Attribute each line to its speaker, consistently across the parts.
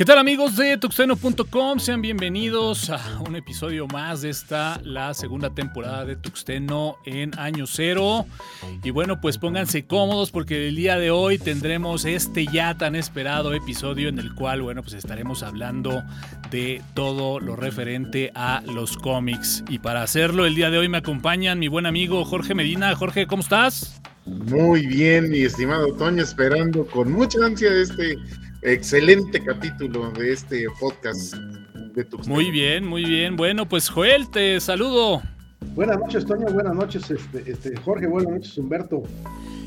Speaker 1: ¿Qué tal amigos de tuxteno.com? Sean bienvenidos a un episodio más de esta, la segunda temporada de Tuxteno en año cero. Y bueno, pues pónganse cómodos porque el día de hoy tendremos este ya tan esperado episodio en el cual, bueno, pues estaremos hablando de todo lo referente a los cómics. Y para hacerlo el día de hoy me acompañan mi buen amigo Jorge Medina. Jorge, ¿cómo estás?
Speaker 2: Muy bien, mi estimado Toño, esperando con mucha ansia este excelente capítulo de este podcast de Tuxteno.
Speaker 1: Muy bien, muy bien. Bueno, pues Joel, te saludo.
Speaker 3: Buenas noches, Toño. Buenas noches, este, este, Jorge. Buenas noches, Humberto.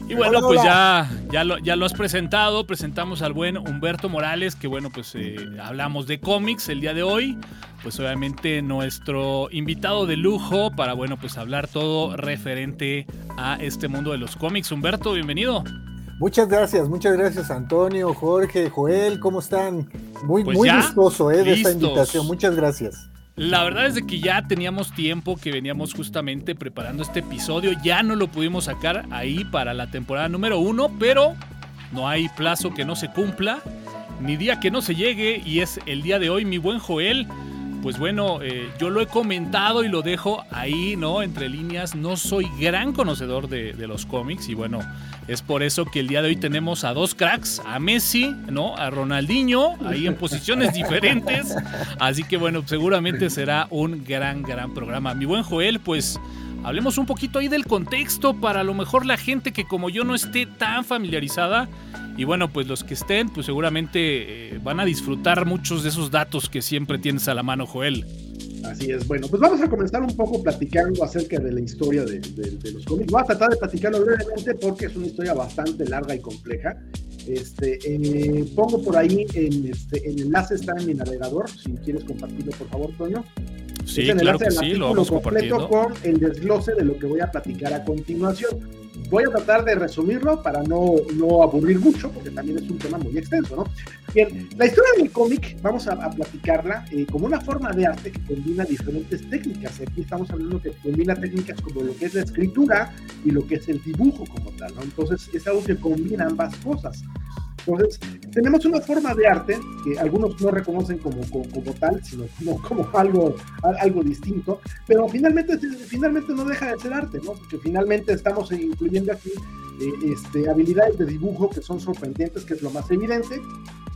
Speaker 1: Y bueno, pues ya, ya, lo, ya lo has presentado. Presentamos al buen Humberto Morales, que bueno, pues eh, hablamos de cómics el día de hoy. Pues obviamente nuestro invitado de lujo para, bueno, pues hablar todo referente a este mundo de los cómics. Humberto, bienvenido.
Speaker 4: Muchas gracias, muchas gracias Antonio, Jorge, Joel, ¿cómo están? Muy, pues muy gustoso eh, de esta invitación, muchas gracias.
Speaker 1: La verdad es de que ya teníamos tiempo que veníamos justamente preparando este episodio, ya no lo pudimos sacar ahí para la temporada número uno, pero no hay plazo que no se cumpla, ni día que no se llegue, y es el día de hoy, mi buen Joel pues bueno, eh, yo lo he comentado y lo dejo ahí, ¿no? Entre líneas, no soy gran conocedor de, los cómics y bueno, es por eso que el día de hoy tenemos a dos cracks, a Messi, ¿no? A Ronaldinho, ahí en posiciones diferentes. Así que bueno, seguramente será un gran, gran programa. Mi buen Joel, pues... Hablemos un poquito ahí del contexto para a lo mejor la gente que como yo no esté tan familiarizada, y bueno, pues los que estén, pues seguramente eh, van a disfrutar muchos de esos datos que siempre tienes a la mano, Joel.
Speaker 3: Así es, bueno, pues vamos a comenzar un poco platicando acerca de la historia de, los cómics. Voy a tratar de platicarlo brevemente porque es una historia bastante larga y compleja. Este, eh, pongo por ahí en, este, el enlace está en mi navegador, si quieres compartirlo por favor, Toño.
Speaker 1: Sí, claro que sí, lo vamos compartiendo.
Speaker 3: con el desglose de lo que voy a platicar a continuación. Voy a tratar de resumirlo para no, no aburrir mucho, porque también es un tema muy extenso, ¿no? Bien, la historia del cómic vamos a, platicarla eh, como una forma de arte que combina diferentes técnicas. Aquí estamos hablando que combina técnicas como lo que es la escritura y lo que es el dibujo como tal, ¿no? Entonces es algo que combina ambas cosas. Entonces, tenemos una forma de arte que algunos no reconocen como, como, tal, sino como, algo, algo distinto, pero finalmente, finalmente no deja de ser arte, ¿no? Porque finalmente estamos incluyendo aquí eh, este, habilidades de dibujo que son sorprendentes, que es lo más evidente,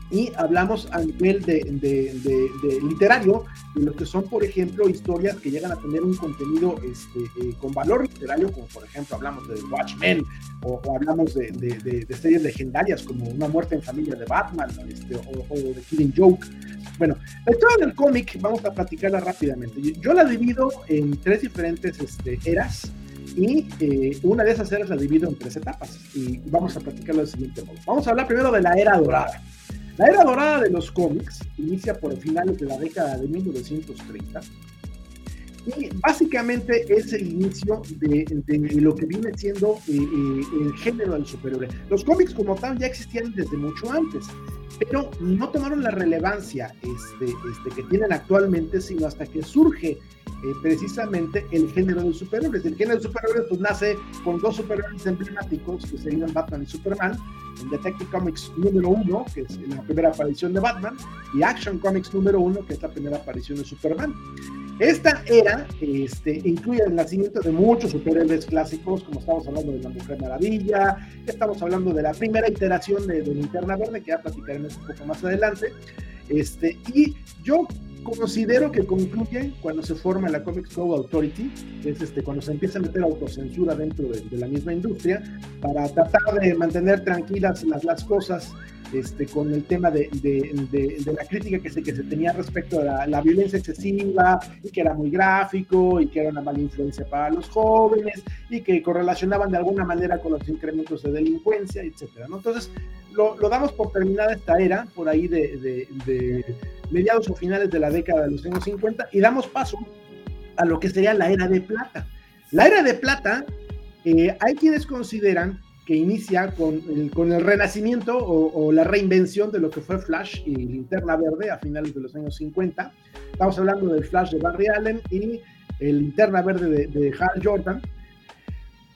Speaker 3: y hablamos a nivel de, de, literario de lo que son, por ejemplo, historias que llegan a tener un contenido este, eh, con valor literario, como por ejemplo hablamos de Watchmen o, hablamos de, series legendarias como Una muerte en familia de Batman este, o, de Killing Joke. Bueno, la historia del cómic vamos a platicarla rápidamente. Yo, la divido en tres diferentes este, eras y eh, una de esas eras la divido en tres etapas y vamos a platicarlo del siguiente modo. Vamos a hablar primero de la era dorada. La era dorada de los cómics inicia por finales de la década de 1930 y básicamente es el inicio de, lo que viene siendo eh, eh, el género del superhéroe. Los cómics como tal ya existían desde mucho antes, pero no tomaron la relevancia este, este, que tienen actualmente, sino hasta que surge eh, precisamente el género del superhéroes. El género del superhéroes pues, nace con dos superhéroes emblemáticos que serían Batman y Superman, en Detective Comics número uno, que es la primera aparición de Batman, y Action Comics número uno, que es la primera aparición de Superman. Esta era este, incluye el nacimiento de muchos superhéroes clásicos, como estamos hablando de la Mujer Maravilla, estamos hablando de la primera iteración de, de Linterna Verde, que ya platicaremos un poco más adelante. Este, y yo considero que concluye cuando se forma la Comics Code Authority, que es este, cuando se empieza a meter autocensura dentro de, la misma industria, para tratar de mantener tranquilas las, las cosas este, con el tema de, de, de, la crítica que se, que se tenía respecto a la, violencia excesiva y que era muy gráfico y que era una mala influencia para los jóvenes y que correlacionaban de alguna manera con los incrementos de delincuencia, etcétera, ¿no? Entonces, lo, lo, damos por terminada esta era, por ahí de, mediados o finales de la década de los años 50, y damos paso a lo que sería la era de plata. La era de plata, eh, hay quienes consideran que inicia con el, renacimiento o, la reinvención de lo que fue Flash y Linterna Verde a finales de los años 50. Estamos hablando del Flash de Barry Allen y el Linterna Verde de, Hal Jordan.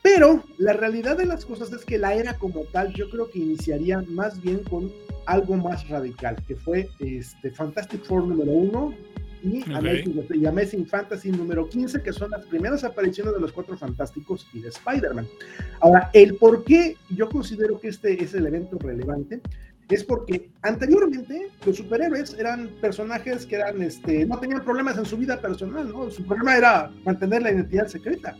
Speaker 3: Pero la realidad de las cosas es que la era como tal yo creo que iniciaría más bien con algo más radical, que fue este Fantastic Four número uno y, Amazing, Fantasy número 15, que son las primeras apariciones de los Cuatro Fantásticos y de Spider-Man. Ahora, el por qué yo considero que este es el evento relevante es porque anteriormente los superhéroes eran personajes que eran, este, no tenían problemas en su vida personal, ¿no? Su problema era mantener la identidad secreta.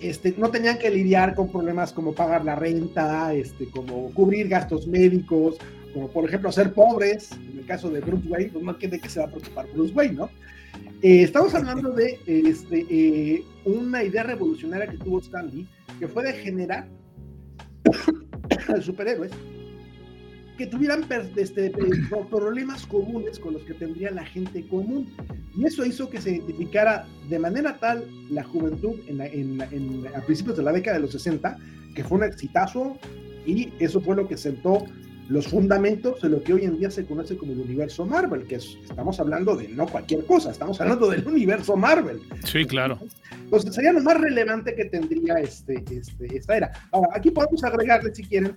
Speaker 3: Este, no tenían que lidiar con problemas como pagar la renta, este, como cubrir gastos médicos, como por ejemplo ser pobres, en el caso de Bruce Wayne, pues no quiere que se va a preocupar Bruce Wayne, ¿no? Eh, estamos hablando de este, eh, una idea revolucionaria que tuvo Stanley, que fue de generar superhéroes que tuvieran este, problemas comunes con los que tendría la gente común. Y eso hizo que se identificara de manera tal la juventud en, a principios de la década de los 60, que fue un exitazo, y eso fue lo que sentó los fundamentos de lo que hoy en día se conoce como el universo Marvel, que estamos hablando de no cualquier cosa, estamos hablando del universo Marvel.
Speaker 1: Sí, claro.
Speaker 3: Entonces sería lo más relevante que tendría este, este, esta era. Ahora, aquí podemos agregarle, si quieren,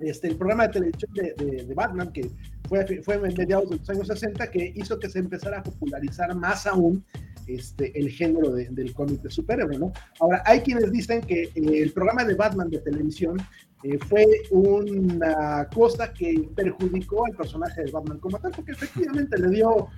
Speaker 3: este, el programa de televisión de, Batman, que fue, fue en mediados de los años 60, que hizo que se empezara a popularizar más aún este, el género del cómic de superhéroe, ¿no? Ahora, hay quienes dicen que eh, el programa de Batman de televisión eh, fue una cosa que perjudicó al personaje de Batman como tal, porque efectivamente le dio,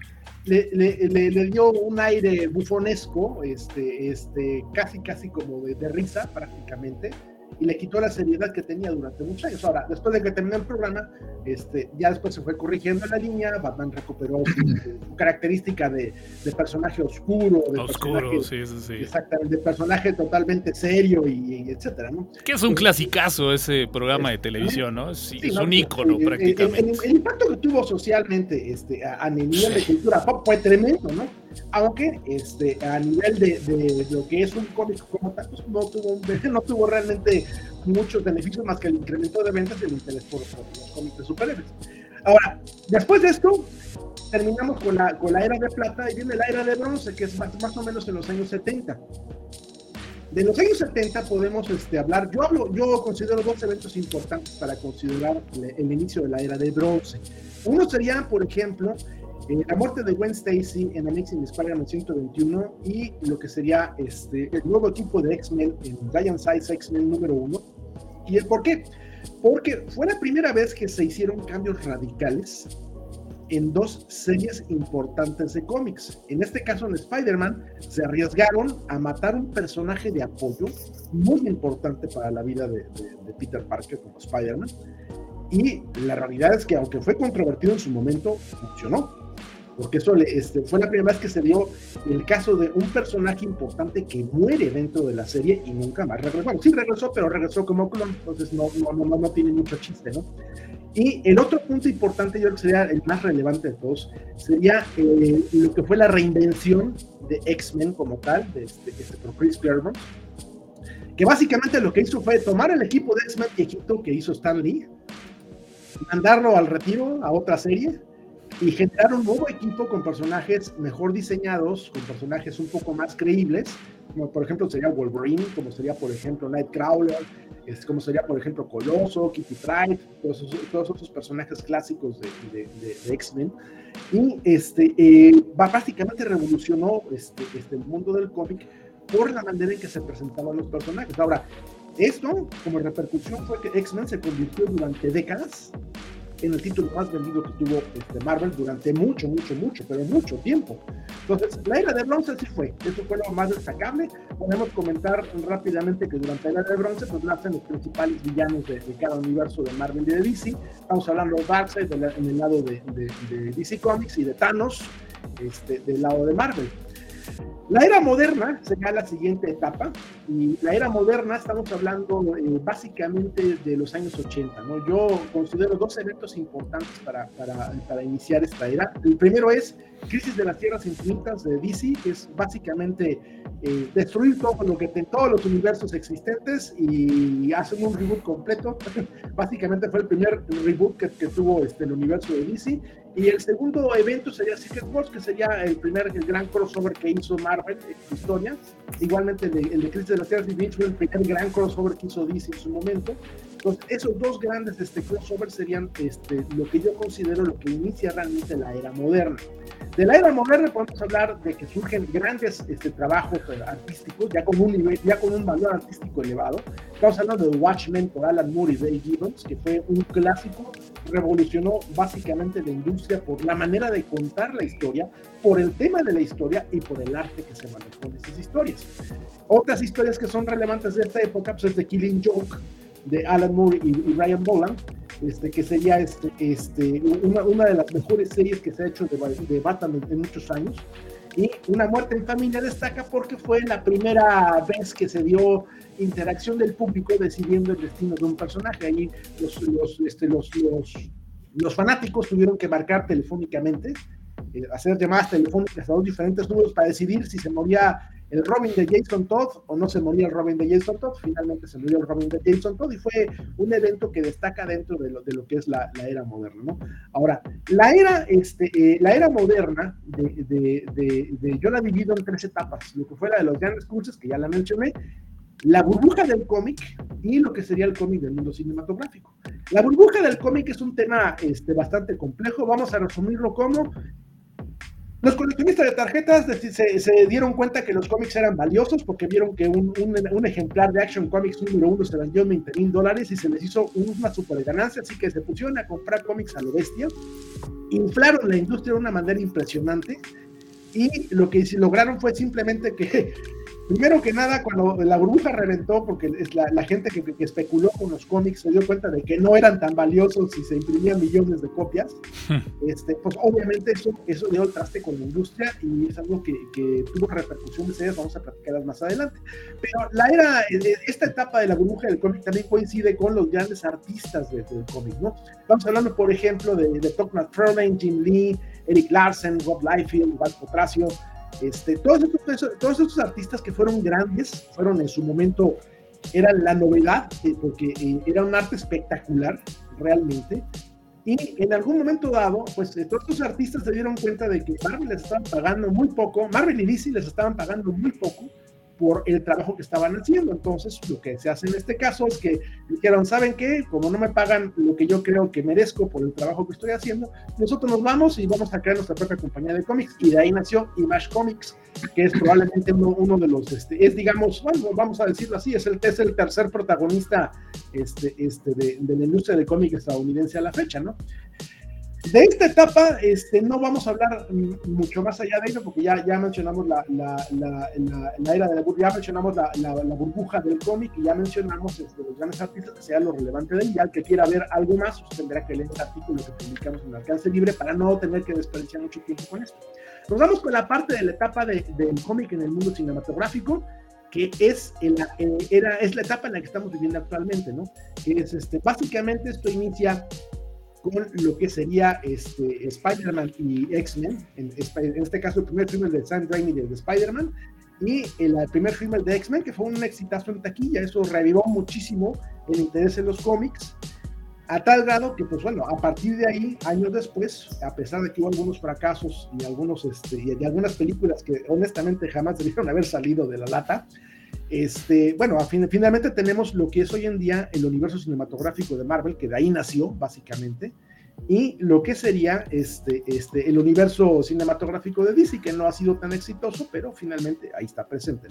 Speaker 3: le, le, dio un aire bufonesco, este, este, casi, casi como de risa prácticamente, y le quitó la seriedad que tenía durante muchos años. Ahora, después de que terminó el programa, este, ya después se fue corrigiendo la línea, Batman recuperó su, característica de, de, personaje oscuro, de
Speaker 1: oscuro, sí, sí, sí.
Speaker 3: Exactamente, de personaje totalmente serio y, etcétera, ¿no?
Speaker 1: Que es un clasicazo ese programa de televisión, ¿no? Sí, es un ícono prácticamente.
Speaker 3: El, impacto que tuvo socialmente este, a, a nivel de cultura pop fue tremendo, ¿no? Aunque este, a nivel de, lo que es un cómic como tal, pues, no, tuvo, no tuvo realmente muchos beneficios más que el incremento de ventas y el interés por, los cómics de superhéroes. Ahora, después de esto, terminamos con la, con la era de plata y viene la era de bronce, que es más, o menos en los años 70. De los años 70 podemos este, hablar, yo hablo, yo considero dos eventos importantes para considerar el, el inicio de la era de bronce. Uno sería, por ejemplo, eh, la muerte de Gwen Stacy en Amazing Spider-Man 121 y lo que sería este, el nuevo equipo de X-Men en Giant Size X-Men número 1. ¿Y el por qué? Porque fue la primera vez que se hicieron cambios radicales en dos series importantes de cómics. En este caso, en Spider-Man, se arriesgaron a matar un personaje de apoyo muy importante para la vida de, de Peter Parker como Spider-Man. Y la realidad es que, aunque fue controvertido en su momento, funcionó porque eso este, fue la primera vez que se dio el caso de un personaje importante que muere dentro de la serie y nunca más regresó. Bueno, sí regresó, pero regresó como clon, entonces no, no, no, no tiene mucho chiste, ¿no? Y el otro punto importante, yo creo que sería el más relevante de todos, sería eh, lo que fue la reinvención de X-Men como tal, de este, este, por Chris Claremont, que básicamente lo que hizo fue tomar el equipo de X-Men viejito que hizo Stan Lee, mandarlo al retiro a otra serie, y generar un nuevo equipo con personajes mejor diseñados, con personajes un poco más creíbles, como por ejemplo sería Wolverine, como sería por ejemplo Nightcrawler, es, como sería por ejemplo Coloso, Kitty Pryde, todos todos esos personajes clásicos de, de, X-Men. Y este, eh, básicamente revolucionó este, este, el mundo del cómic por la manera en que se presentaban los personajes. Ahora, esto como repercusión fue que X-Men se convirtió durante décadas en el título más vendido que tuvo este Marvel durante mucho, mucho, mucho, pero mucho tiempo. Entonces, la era de bronce sí fue, eso fue lo más destacable. Podemos comentar rápidamente que durante la era de bronce pues nacen los principales villanos de, cada universo de Marvel y de DC. Estamos hablando de Darkseid en el lado de, de, DC Comics y de Thanos este, del lado de Marvel. La era moderna sería la siguiente etapa, y la era moderna estamos hablando eh, básicamente de los años 80, ¿no? Yo considero dos eventos importantes para, para, para, iniciar esta era. El primero es Crisis de las Tierras Infinitas de DC, que es básicamente eh, destruir todo lo que todos los universos existentes y hacen un reboot completo. básicamente fue el primer reboot que, que tuvo este, el universo de DC Y el segundo evento sería Secret Wars, que sería el primer gran crossover que hizo Marvel en su historia. Igualmente el de, el de Crisis de las Tierras Infinitas fue el primer gran crossover que hizo DC en su momento. Entonces, esos dos grandes este, crossovers serían este, lo que yo considero lo que inicia realmente la era moderna. De la era moderna podemos hablar de que surgen grandes este, trabajos eh, artísticos, ya con, un nivel, ya con un valor artístico elevado. Estamos hablando de Watchmen por Alan Moore y Ray Gibbons, que fue un clásico, revolucionó básicamente la industria por la manera de contar la historia, por el tema de la historia y por el arte que se manejó en esas historias. Otras historias que son relevantes de esta época, pues es The Killing Joke, de Alan Moore y, Ryan Boland, este, que sería este, este, una, una, de las mejores series que se ha hecho de, de Batman en, muchos años. Y Una muerte en familia destaca porque fue la primera vez que se dio interacción del público decidiendo el destino de un personaje. Ahí los, los, este, los, los, los fanáticos tuvieron que marcar telefónicamente, eh, hacer llamadas telefónicas a dos diferentes números para decidir si se moría el Robin de Jason Todd o no se moría el Robin de Jason Todd, finalmente se murió el Robin de Jason Todd y fue un evento que destaca dentro de lo, de lo que es la, la, era moderna. ¿no? Ahora, la era, este, eh, la era moderna, de, de, de, yo la divido en tres etapas, lo que fue la de los grandes cursos, que ya la mencioné, la burbuja del cómic y lo que sería el cómic del mundo cinematográfico. La burbuja del cómic es un tema este, bastante complejo, vamos a resumirlo como los coleccionistas de tarjetas se, dieron cuenta que los cómics eran valiosos porque vieron que un, ejemplar de Action Comics número uno se vendió en 20 mil dólares y se les hizo una super ganancia, así que se pusieron a comprar cómics a lo bestia, inflaron la industria de una manera impresionante y lo que lograron fue simplemente que Primero que nada, cuando la burbuja reventó, porque es la, gente que, especuló con los cómics se dio cuenta de que no eran tan valiosos y se imprimían millones de copias, hmm. este, pues obviamente eso, eso dio el traste con la industria y es algo que, tuvo repercusiones serias, vamos a platicarlas más adelante. Pero la era, eh, esta etapa de la burbuja del cómic también coincide con los grandes artistas del, cómic, ¿no? Estamos hablando, por ejemplo, de, de Todd McFarlane, Jim Lee, Eric Larsen, Rob Liefeld, Val Potracio, este, todos, estos, todos estos artistas que fueron grandes, fueron en su momento, era la novedad, eh, porque eh, era un arte espectacular, realmente. Y en algún momento dado, pues eh, todos estos artistas se dieron cuenta de que Marvel les estaban pagando muy poco, Marvel y DC les estaban pagando muy poco por el trabajo que estaban haciendo. Entonces, lo que se hace en este caso es que dijeron, ¿saben qué? Como no me pagan lo que yo creo que merezco por el trabajo que estoy haciendo, nosotros nos vamos y vamos a crear nuestra propia compañía de cómics. Y de ahí nació Image Comics, que es probablemente uno, de los, este, es digamos, bueno, vamos a decirlo así, es el, es el tercer protagonista este, este, de, de la industria del cómic estadounidense a la fecha, ¿no? De esta etapa este, no vamos a hablar mucho más allá de ello, porque ya, ya mencionamos la, la, la, era de la ya mencionamos la, burbuja del cómic y ya mencionamos este, los grandes artistas, que sea lo relevante de él. Ya el que quiera ver algo más, pues tendrá que leer el artículo que publicamos en alcance libre para no tener que desperdiciar mucho tiempo con esto. Nos vamos con la parte de la etapa de, del cómic en el mundo cinematográfico que es, la, era, es la etapa en la que estamos viviendo actualmente, ¿no? Que es, este, básicamente esto inicia con lo que sería este, Spider-Man y X-Men, en, este caso el primer filme de Sam Raimi de Spider-Man, y el, primer filme de X-Men, que fue un exitazo en taquilla, eso revivó muchísimo el interés en los cómics, a tal grado que, pues bueno, a partir de ahí, años después, a pesar de que hubo algunos fracasos y, algunos, este, y algunas películas que honestamente jamás debieron haber salido de la lata, este, bueno, finalmente tenemos lo que es hoy en día el universo cinematográfico de Marvel, que de ahí nació, básicamente, y lo que sería este, este, el universo cinematográfico de DC, que no ha sido tan exitoso, pero finalmente ahí está presente.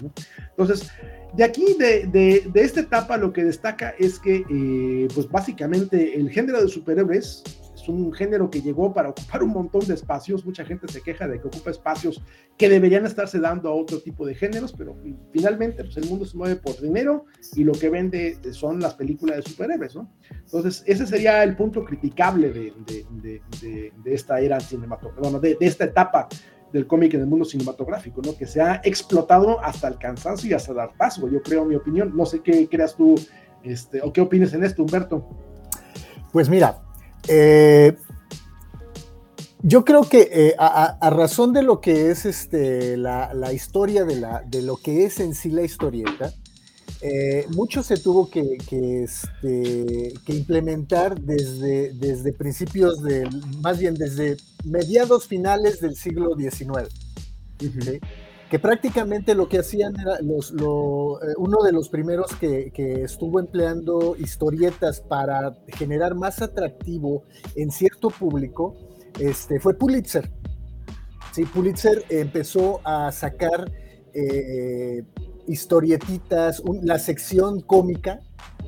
Speaker 3: Entonces, de aquí, de esta etapa, lo que destaca es que, eh, pues básicamente, el género de superhéroes es un género que llegó para ocupar un montón de espacios. Mucha gente se queja de que ocupa espacios que deberían estarse dando a otro tipo de géneros, pero finalmente pues, el mundo se mueve por dinero y lo que vende son las películas de superhéroes, ¿no? Entonces, ese sería el punto criticable de, de, de, esta era cinematográfica, bueno, de, esta etapa del cómic en el mundo cinematográfico, ¿no? Que se ha explotado hasta el cansancio y hasta dar paso, yo creo, mi opinión. No sé qué creas tú, este, o qué opinas en esto, Humberto.
Speaker 4: Pues mira, eh, yo creo que eh, a, razón de lo que es este, la, historia de, la, de lo que es en sí la historieta, eh, mucho se tuvo que, este, que, implementar desde, desde principios de, más bien desde mediados finales del siglo XIX. Que prácticamente lo que hacían era los, eh, uno de los primeros que, estuvo empleando historietas para generar más atractivo en cierto público este, fue Pulitzer. Sí, Pulitzer empezó a sacar eh, historietitas, la sección cómica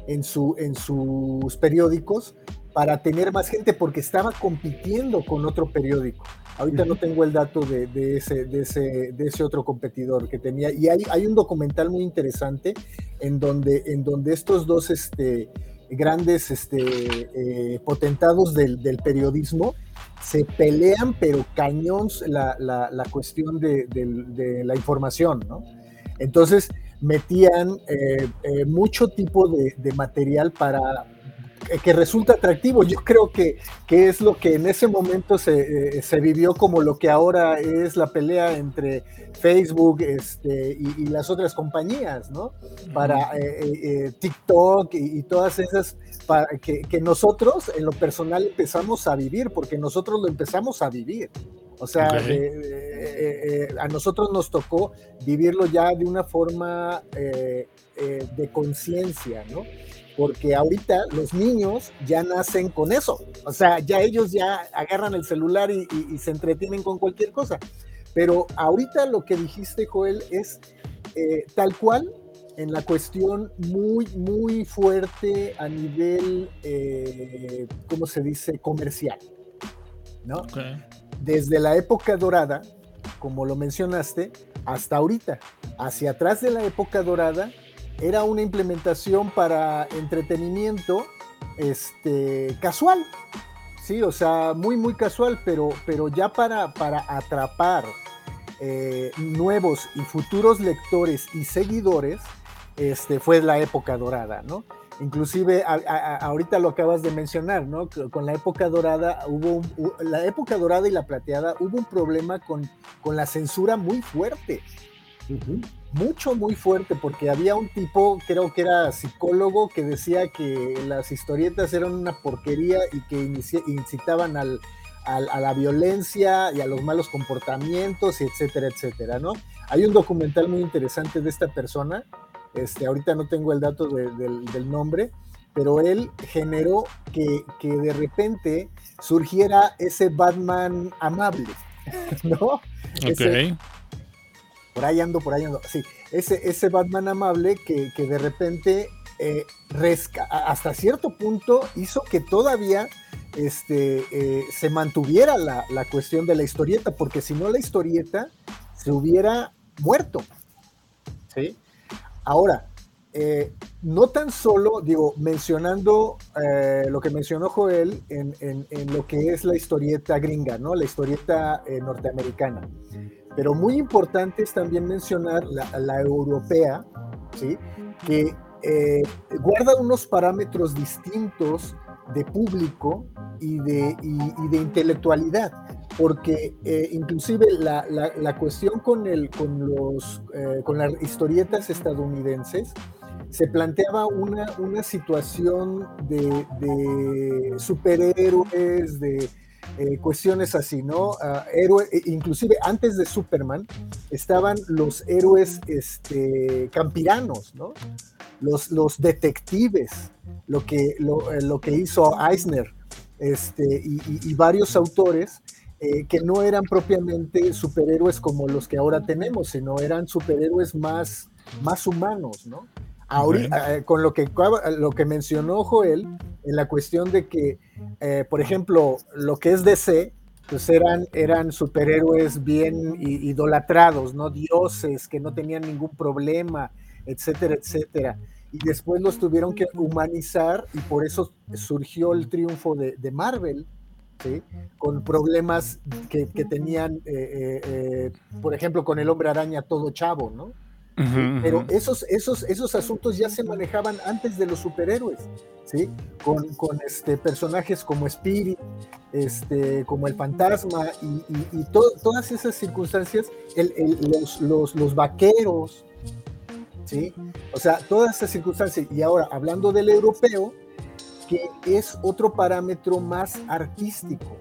Speaker 4: en, su, en sus periódicos para tener más gente porque estaba compitiendo con otro periódico. Ahorita no tengo el dato de, ese, otro competidor que tenía. Y hay, un documental muy interesante en donde, estos dos este, grandes este, eh, potentados del, periodismo se pelean, pero cañón la, cuestión de, de, la información. Entonces metían eh, eh, mucho tipo de, material para que resulta atractivo. Yo creo que, que es lo que en ese momento se, eh, vivió como lo que ahora es la pelea entre Facebook este, y, las otras compañías, ¿no? Para TikTok y, todas esas, para que, que nosotros en lo personal empezamos a vivir, porque nosotros lo empezamos a vivir. O sea, eh, eh, a nosotros nos tocó vivirlo ya de una forma eh, de conciencia, ¿no? Porque ahorita los niños ya nacen con eso. O sea, ya ellos ya agarran el celular y, se entretienen con cualquier cosa. Pero ahorita lo que dijiste, Joel, es tal cual en la cuestión muy, muy fuerte a nivel, ¿cómo se dice?, comercial. ¿no? desde la época dorada, como lo mencionaste, hasta ahorita. Hacia atrás de la época dorada era una implementación para entretenimiento este, casual. Sí, o sea, muy, muy casual, pero, pero ya para, para atrapar eh, nuevos y futuros lectores y seguidores, este, fue la época dorada, ¿no? Inclusive ahorita lo acabas de mencionar, ¿no? Con la época dorada hubo la época dorada y la plateada hubo un problema con, con la censura muy fuerte. Mucho, muy fuerte, porque había un tipo, creo que era psicólogo, que decía que las historietas eran una porquería y que incitaban al, a la violencia y a los malos comportamientos, y etcétera, etcétera, ¿no? Hay un documental muy interesante de esta persona este, ahorita no tengo el dato del, nombre, pero él generó que, de repente surgiera ese Batman amable, ¿no? Ok. Por ahí ando, por ahí ando. Sí, ese, ese Batman amable que, de repente eh, hasta cierto punto hizo que todavía este, eh, se mantuviera la, la, cuestión de la historieta, porque si no la historieta se hubiera muerto. ¿sí? Ahora, eh, no tan solo, digo, mencionando lo que mencionó Joel en, lo que es la historieta gringa, ¿no? La historieta norteamericana. Pero muy importante es también mencionar la, europea, ¿sí? Que guarda unos parámetros distintos de público y de, y de intelectualidad porque eh, inclusive la, la, cuestión con, el, con, los, eh, con las historietas estadounidenses se planteaba una, una situación de superhéroes, de eh, cuestiones así, ¿no? Héroe, e, inclusive antes de Superman estaban los héroes este, campiranos, ¿no? Los, los detectives, lo que, lo, lo que hizo Eisner este, y, y varios autores eh, que no eran propiamente superhéroes como los que ahora tenemos, sino eran superhéroes más, más humanos, ¿no? Ahorita, eh, con lo que, lo que mencionó Joel, en la cuestión de que, eh, por ejemplo, lo que es DC, pues eran, eran superhéroes bien idolatrados, ¿no? Dioses que no tenían ningún problema, etcétera, etcétera. Y después los tuvieron que humanizar y por eso surgió el triunfo de, de Marvel, con problemas que, tenían, eh, eh, eh, por ejemplo, con el hombre araña todo chavo, ¿no? Pero esos, esos, esos asuntos ya se manejaban antes de los superhéroes, ¿sí? Con, este, personajes como Spirit, este, como el fantasma y, todas esas circunstancias, los, los, los, vaqueros, ¿sí? O sea, todas esas circunstancias. Y ahora, hablando del europeo, que es otro parámetro más artístico.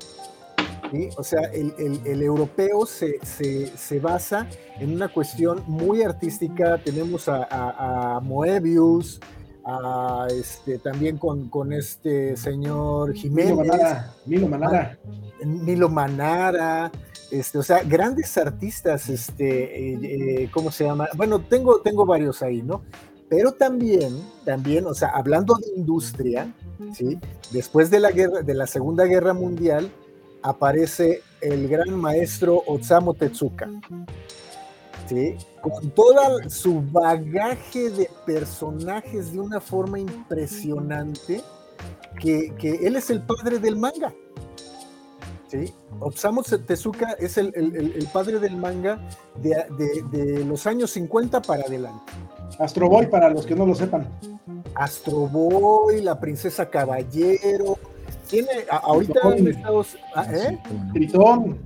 Speaker 4: ¿Sí? O sea, el, el- el europeo se, se- se basa en una cuestión muy artística. Tenemos a, a- a Moebius, a este, también con, con este señor
Speaker 3: Milo
Speaker 4: Jiménez.
Speaker 3: Manara, Milo Manara.
Speaker 4: Milo Manara, este, o sea, grandes artistas, este, eh, eh, ¿cómo se llama? Bueno, tengo, tengo varios ahí, ¿no? Pero también, también, o sea, hablando de industria, ¿sí? Después de la guerra, de la Segunda Guerra Mundial, aparece el gran maestro Osamu Tezuka, ¿sí? Con todo su bagaje de personajes de una forma impresionante, que, que él es el padre del manga. ¿sí? Osamu Tezuka es el, el- el- el padre del manga de, de- de los años 50 para adelante.
Speaker 3: Astro Boy, para los que no lo sepan.
Speaker 4: Astro Boy, la princesa Caballero. Tiene a- ahorita
Speaker 3: Tritón.
Speaker 4: en Estados ah, ¿eh?
Speaker 3: Tritón.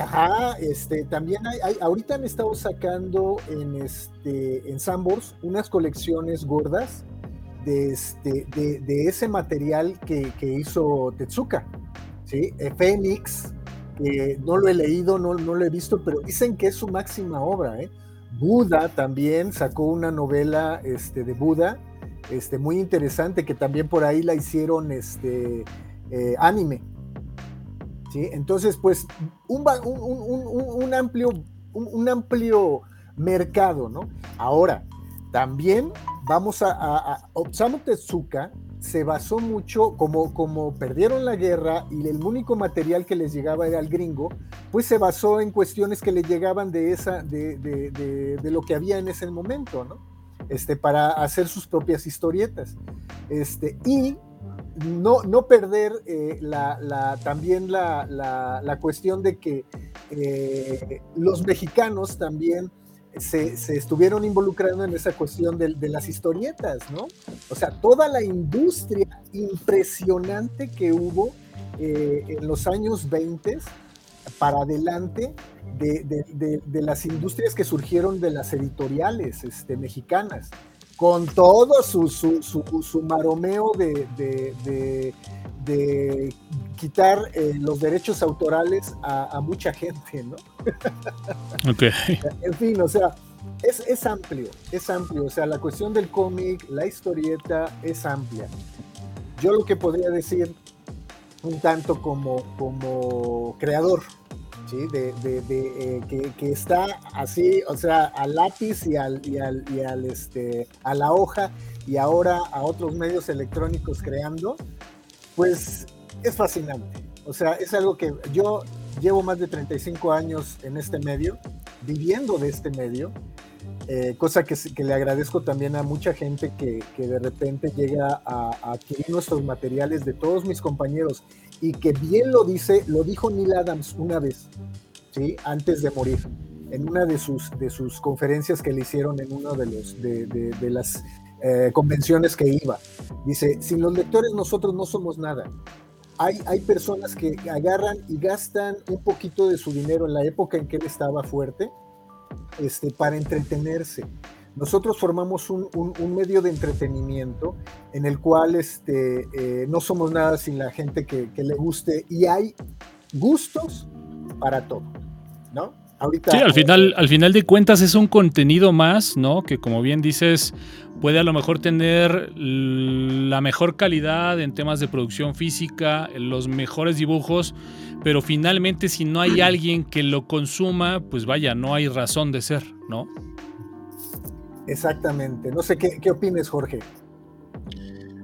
Speaker 4: Ajá, este, también hay, hay- ahorita han estado sacando en este en Sambors unas colecciones gordas de este de, de ese material que, que hizo Tetsuka, ¿sí? Eh, Fénix, no lo he leído, no, no lo he visto, pero dicen que es su máxima obra, ¿eh? Buda también sacó una novela este, de Buda, este, muy interesante, que también por ahí la hicieron este, eh, anime. ¿sí? Entonces, pues, un, un- un- un- amplio, un, amplio mercado, ¿no? Ahora, también vamos a, a- a- Tezuka se basó mucho, como, como perdieron la guerra y el único material que les llegaba era el gringo, pues se basó en cuestiones que le llegaban de, esa, de- de- de lo que había en ese momento, ¿no? Este, para hacer sus propias historietas. Este, y no, no perder eh, la, también la, la- cuestión de que eh, los mexicanos también se, se estuvieron involucrando en esa cuestión de, de las historietas, ¿no? O sea, toda la industria impresionante que hubo eh, en los años 20 para adelante de, de- de- de las industrias que surgieron de las editoriales este, mexicanas, con todo su, su, su- su maromeo de, de- de- de quitar eh, los derechos autorales a, a mucha gente, ¿no?
Speaker 1: Ok.
Speaker 4: En fin, o sea, es, es amplio, es amplio. O sea, la cuestión del cómic, la historieta es amplia. Yo lo que podría decir un tanto como, como creador, De, eh, que, está así, o sea, al lápiz y, al, y, al, este, a la hoja y ahora a otros medios electrónicos creando, pues es fascinante. O sea, es algo que yo llevo más de 35 años en este medio, viviendo de este medio, eh, cosa que, que le agradezco también a mucha gente que, que de repente llega a, a adquirir nuestros materiales de todos mis compañeros y que bien lo dice, lo dijo Neil Adams una vez, ¿sí? antes de morir, en una de sus, de sus conferencias que le hicieron en una de, de- de las eh, convenciones que iba. Dice, sin los lectores nosotros no somos nada. Hay, hay personas que agarran y gastan un poquito de su dinero en la época en que él estaba fuerte este, para entretenerse. Nosotros formamos un, un- un medio de entretenimiento en el cual este, eh, no somos nada sin la gente que, que le guste y hay gustos para todo, ¿no? Ahorita,
Speaker 1: Sí, al final, al final de cuentas es un contenido más, ¿no? Que como bien dices, puede a lo mejor tener la mejor calidad en temas de producción física, los mejores dibujos, pero finalmente si no hay alguien que lo consuma, pues vaya, no hay razón de ser, ¿no?
Speaker 4: Exactamente. No sé qué, qué opines, Jorge.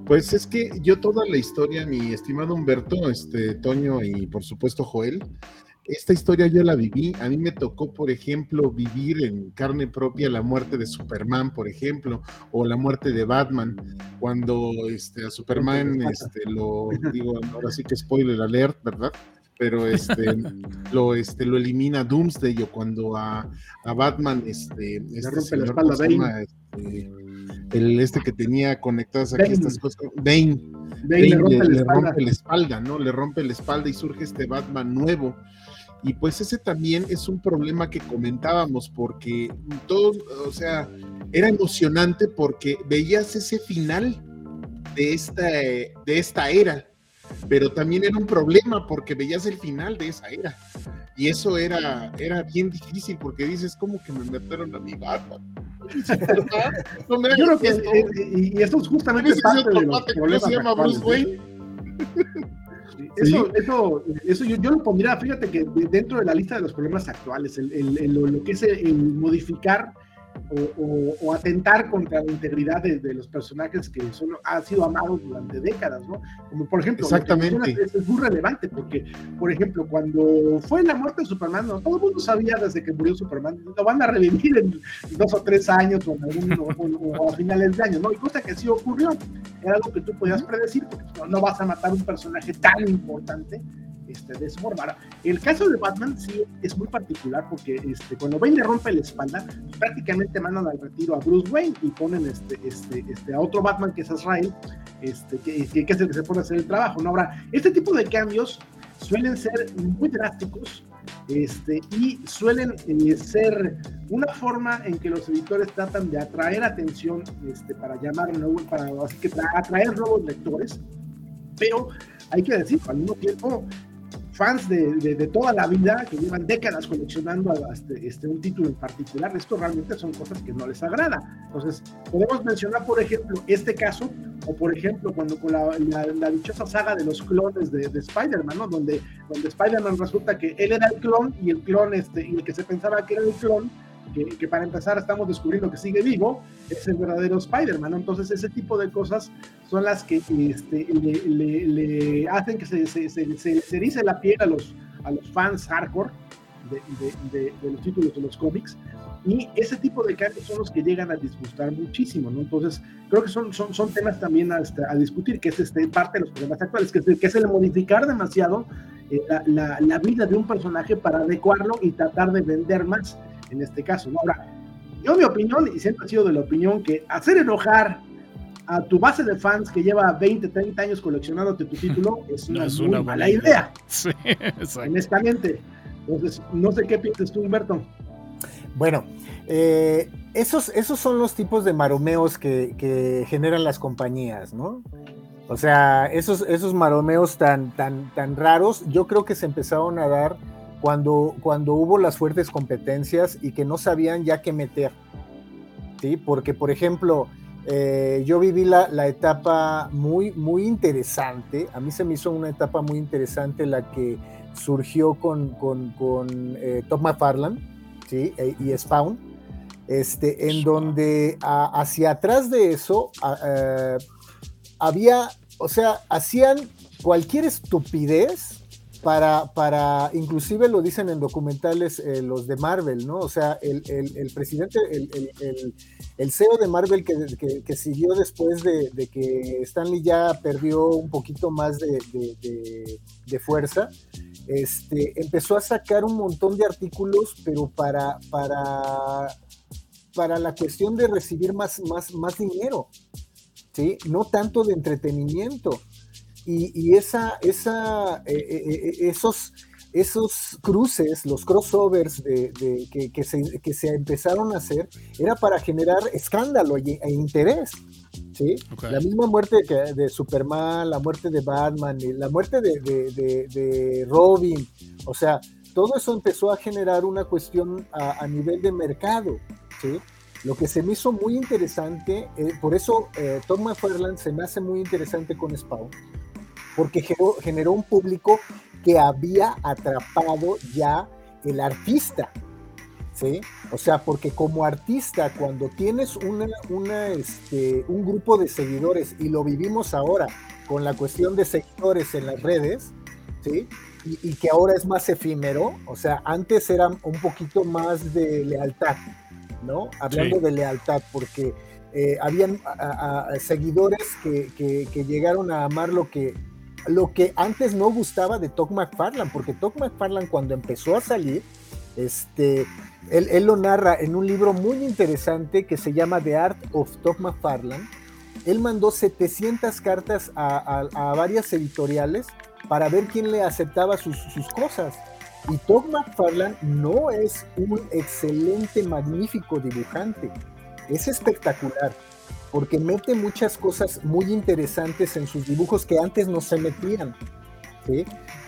Speaker 2: Pues es que yo toda la historia, mi estimado Humberto, este Toño y por supuesto Joel, esta historia yo la viví. A mí me tocó, por ejemplo, vivir en carne propia la muerte de Superman, por ejemplo, o la muerte de Batman, cuando este, a Superman, este, lo digo, ahora sí que spoiler alert, ¿verdad? Pero este, lo, este, lo elimina Doomsday, o cuando a, a Batman, este, este
Speaker 3: rompe la espalda.
Speaker 2: Este, el este que tenía conectadas aquí
Speaker 3: Bane.
Speaker 2: estas cosas, Bane,
Speaker 3: Bane le
Speaker 2: Bane
Speaker 3: rompe
Speaker 2: le,
Speaker 3: la
Speaker 2: le
Speaker 3: espalda.
Speaker 2: rompe la espalda, ¿no? Le rompe la espalda y surge este Batman nuevo. Y pues ese también es un problema que comentábamos porque todo, o sea, era emocionante porque veías ese final de esta, de esta era, pero también era un problema porque veías el final de esa era. Y eso era, era bien difícil porque dices, como que me metieron a mi barba.
Speaker 3: no me Yo creo que, esto. y esto es justamente parte de los problemas se llama Bruce Wayne? Eso, eso, eso yo, yo, lo pondría, fíjate que dentro de la lista de los problemas actuales, el, el, lo que es el modificar o, atentar contra la integridad de, los personajes que son, han sido amados durante décadas, ¿no? Como por ejemplo,
Speaker 2: Exactamente.
Speaker 3: Es, muy relevante porque, por ejemplo, cuando fue la muerte de Superman, ¿no? todo el mundo sabía desde que murió Superman, lo van a revivir en dos o tres años o, a finales de año, ¿no? Y cosa que sí ocurrió, era algo que tú podías predecir, porque no vas a matar un personaje tan importante este, de forma. el caso de Batman sí es muy particular porque este, cuando Bane le rompe la espalda, prácticamente mandan al retiro a Bruce Wayne y ponen este, este, este, a otro Batman que es Azrael, este, que, que, es el que se pone a hacer el trabajo. ¿no? Ahora, este tipo de cambios suelen ser muy drásticos este, y suelen eh, ser una forma en que los editores tratan de atraer atención este, para llamar para así que atraer nuevos lectores, pero hay que decir, al mismo tiempo, fans de, de, toda la vida, que llevan décadas coleccionando este, este, un título en particular, esto realmente son cosas que no les agrada. Entonces, podemos mencionar, por ejemplo, este caso, o por ejemplo, cuando con la, la, dichosa saga de los clones de, de Spider-Man, ¿no? Donde, donde Spider-Man resulta que él era el clon y el clon, este, y el que se pensaba que era el clon, que, para empezar estamos descubriendo que sigue vivo, es el verdadero Spider-Man. Entonces, ese tipo de cosas son las que este, le, hacen que se, se, se, erice la piel a los, a los fans hardcore de, los títulos de los cómics. Y ese tipo de cambios son los que llegan a disgustar muchísimo, ¿no? Entonces, creo que son, son, son temas también a, este, a discutir, que es este, parte de los problemas actuales, que es, que es el modificar demasiado eh, la, la, la, vida de un personaje para adecuarlo y tratar de vender más en este caso. ¿no? Ahora, yo mi opinión, y siempre ha sido de la opinión que hacer enojar a tu base de fans que lleva 20, 30 años coleccionándote tu título es una, muy mala idea. Sí, honestamente. Entonces, no sé qué piensas tú, Humberto.
Speaker 4: Bueno, eh, esos, esos son los tipos de maromeos que, que, generan las compañías, ¿no? O sea, esos, esos maromeos tan, tan, tan raros, yo creo que se empezaron a dar cuando, cuando hubo las fuertes competencias y que no sabían ya qué meter. ¿sí? Porque, por ejemplo, eh, yo viví la, la, etapa muy, muy interesante, a mí se me hizo una etapa muy interesante la que surgió con, con, con eh, Tom McFarlane ¿sí? E, y Spawn, este, en donde hacia atrás de eso eh, había, o sea, hacían cualquier estupidez para, para, inclusive lo dicen en documentales eh, los de Marvel, ¿no? O sea, el, el, presidente, el, el, CEO de Marvel que, que, siguió después de, de, que Stanley ya perdió un poquito más de, de, de, fuerza, este, empezó a sacar un montón de artículos, pero para, para, para la cuestión de recibir más, más, más dinero, ¿sí? No tanto de entretenimiento y, esa, esa, eh, eh, eh, esos, esos cruces, los crossovers de, que, se, que, se, empezaron a hacer, era para generar escándalo e, interés. ¿sí? La misma muerte de Superman, la muerte de Batman, la muerte de, de, Robin, o sea, todo eso empezó a generar una cuestión a, nivel de mercado. ¿sí? Lo que se me hizo muy interesante, por eso Tom McFarland se me hace muy interesante con Spawn, porque generó, un público que había atrapado ya el artista. ¿Sí? O sea, porque como artista, cuando tienes una, una, este, un grupo de seguidores, y lo vivimos ahora con la cuestión de seguidores en las redes, ¿sí? Y, que ahora es más efímero, o sea, antes era un poquito más de lealtad, ¿no? Hablando de lealtad, porque eh, habían seguidores que, que, llegaron a amar lo que lo que antes no gustaba de Todd McFarlane, porque Todd McFarlane cuando empezó a salir, este, él, lo narra en un libro muy interesante que se llama The Art of Todd McFarlane. Él mandó 700 cartas a, varias editoriales para ver quién le aceptaba sus, cosas. Y Todd McFarlane no es un excelente, magnífico dibujante, es espectacular, porque mete muchas cosas muy interesantes en sus dibujos que antes no se metían. ¿sí?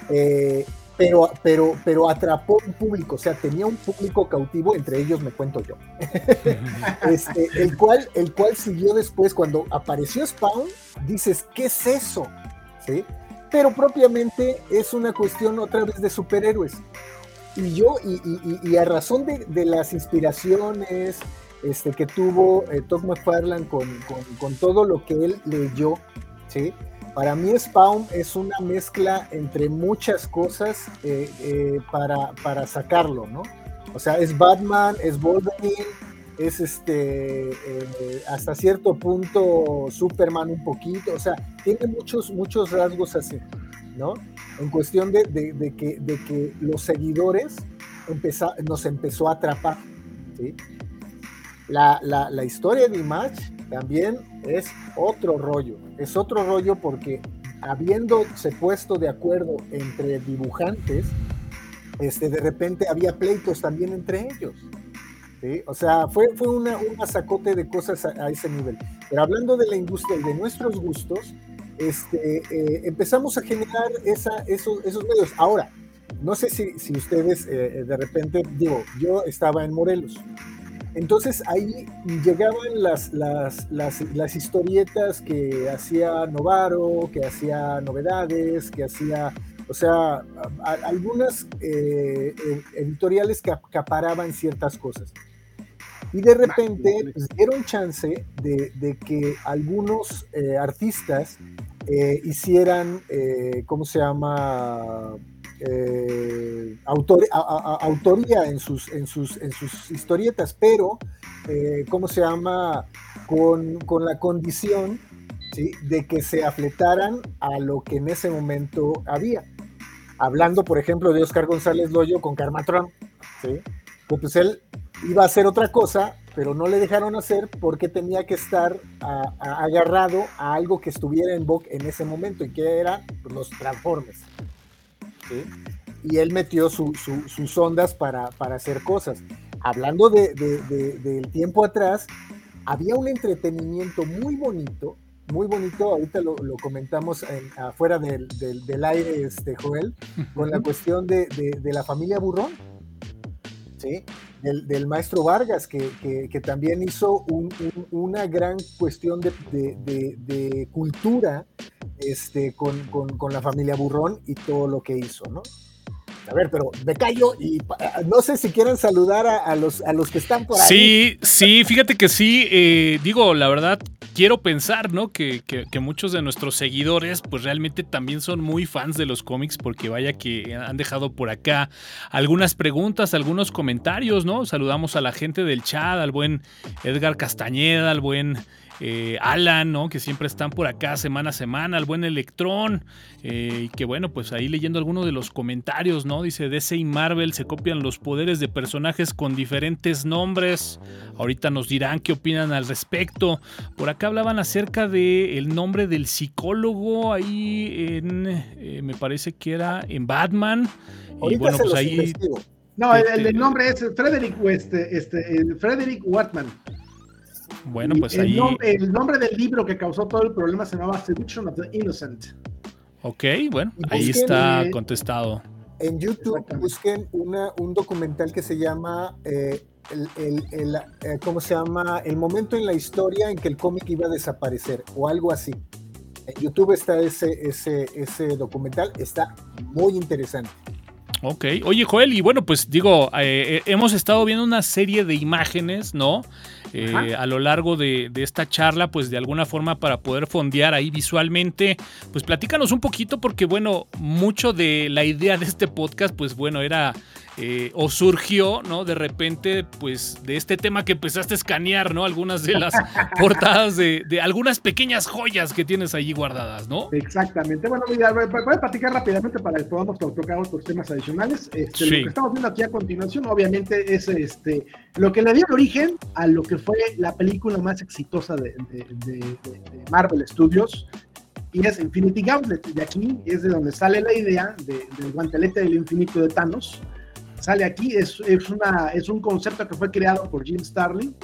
Speaker 4: Eh, pero, pero, pero atrapó un público, o sea, tenía un público cautivo, entre ellos me cuento yo, este, el, cual, el cual siguió después, cuando apareció Spawn, dices, ¿qué es eso? ¿Sí? Pero propiamente es una cuestión otra vez de superhéroes. Y yo, y, a razón de, las inspiraciones este, que tuvo eh, Todd McFarlane con, con, todo lo que él leyó, ¿sí? Para mí Spawn es una mezcla entre muchas cosas eh, eh, para, para, sacarlo, ¿no? O sea, es Batman, es Wolverine, es este, eh, hasta cierto punto Superman un poquito, o sea, tiene muchos, muchos rasgos así, ¿no? En cuestión de, de, que, de que los seguidores nos empezó a atrapar, ¿sí? La, la, la historia de Image también es otro rollo. Es otro rollo porque habiéndose puesto de acuerdo entre dibujantes, este, de repente había pleitos también entre ellos. O sea, fue, fue una, un masacote de cosas a, ese nivel. Pero hablando de la industria y de nuestros gustos, este, eh, empezamos a generar esa, esos, esos medios. Ahora, no sé si, si ustedes eh, de repente, digo, yo estaba en Morelos entonces ahí llegaban las, las, las, historietas que hacía Novaro, que hacía novedades, que hacía, o sea, algunas eh, eh, editoriales que acaparaban ciertas cosas. Y de repente pues, dieron chance de, que algunos eh, artistas hicieran, ¿cómo se llama? Eh, autoría en sus, historietas, pero, eh, ¿cómo se llama? Con, la condición de que se afletaran a lo que en ese momento había. Hablando, por ejemplo, de Oscar González Loyo con Carmatron, ¿sí? pues él iba a hacer otra cosa, pero no le dejaron hacer porque tenía que estar agarrado a algo que estuviera en boca en ese momento y que eran los Transformers y él metió sus ondas para, hacer cosas. Hablando de, del tiempo atrás, había un entretenimiento muy bonito, muy bonito, ahorita lo, comentamos afuera del, aire, este, Joel, con la cuestión de, la familia Burrón, ¿sí? Del, maestro Vargas, que, también hizo una gran cuestión de, cultura este, con, con, la familia Burrón y todo lo que hizo, ¿no? A ver, pero me callo y no sé si quieren saludar a, los, a los que están por ahí.
Speaker 1: Sí, sí, fíjate que sí. Eh, digo, la verdad, quiero pensar, ¿no? Que, que, muchos de nuestros seguidores, pues realmente también son muy fans de los cómics, porque vaya que han dejado por acá algunas preguntas, algunos comentarios, ¿no? Saludamos a la gente del chat, al buen Edgar Castañeda, al buen eh, Alan, ¿no? Que siempre están por acá semana a semana, el buen Electrón, eh, y que bueno, pues ahí leyendo algunos de los comentarios, ¿no? Dice DC y Marvel se copian los poderes de personajes con diferentes nombres. Ahorita nos dirán qué opinan al respecto. Por acá hablaban acerca del el nombre del psicólogo ahí en, eh, me parece que era en Batman.
Speaker 3: y bueno, pues ahí... No, el, nombre es Frederick, este, este, Frederick Watman.
Speaker 1: Bueno, pues
Speaker 3: el
Speaker 1: ahí.
Speaker 3: Nombre, el nombre del libro que causó todo el problema se llamaba Seduction of the Innocent.
Speaker 1: Ok, bueno, ahí está contestado.
Speaker 4: En YouTube busquen una, un documental que se llama eh, el, el, eh, ¿cómo se llama? El momento en la historia en que el cómic iba a desaparecer o algo así. En YouTube está ese, ese, ese documental, está muy interesante.
Speaker 1: Ok, oye Joel, y bueno, pues digo, eh, hemos estado viendo una serie de imágenes, ¿no? Eh, a lo largo de, esta charla, pues de alguna forma para poder fondear ahí visualmente, pues platícanos un poquito porque bueno, mucho de la idea de este podcast, pues bueno, era eh, o surgió, ¿no? De repente, pues, de este tema que empezaste a escanear, ¿no? Algunas de las portadas de, algunas pequeñas joyas que tienes allí guardadas, ¿no?
Speaker 3: Exactamente. Bueno, mira, voy a platicar rápidamente para que podamos tocar otros temas adicionales. Este, Lo que estamos viendo aquí a continuación, obviamente, es este lo que le dio origen a lo que fue la película más exitosa de, Marvel Studios, y es Infinity Gauntlet. De aquí es de donde sale la idea del guantelete del infinito de Thanos, sale aquí, es, es, una, es un concepto que fue creado por Jim Starlin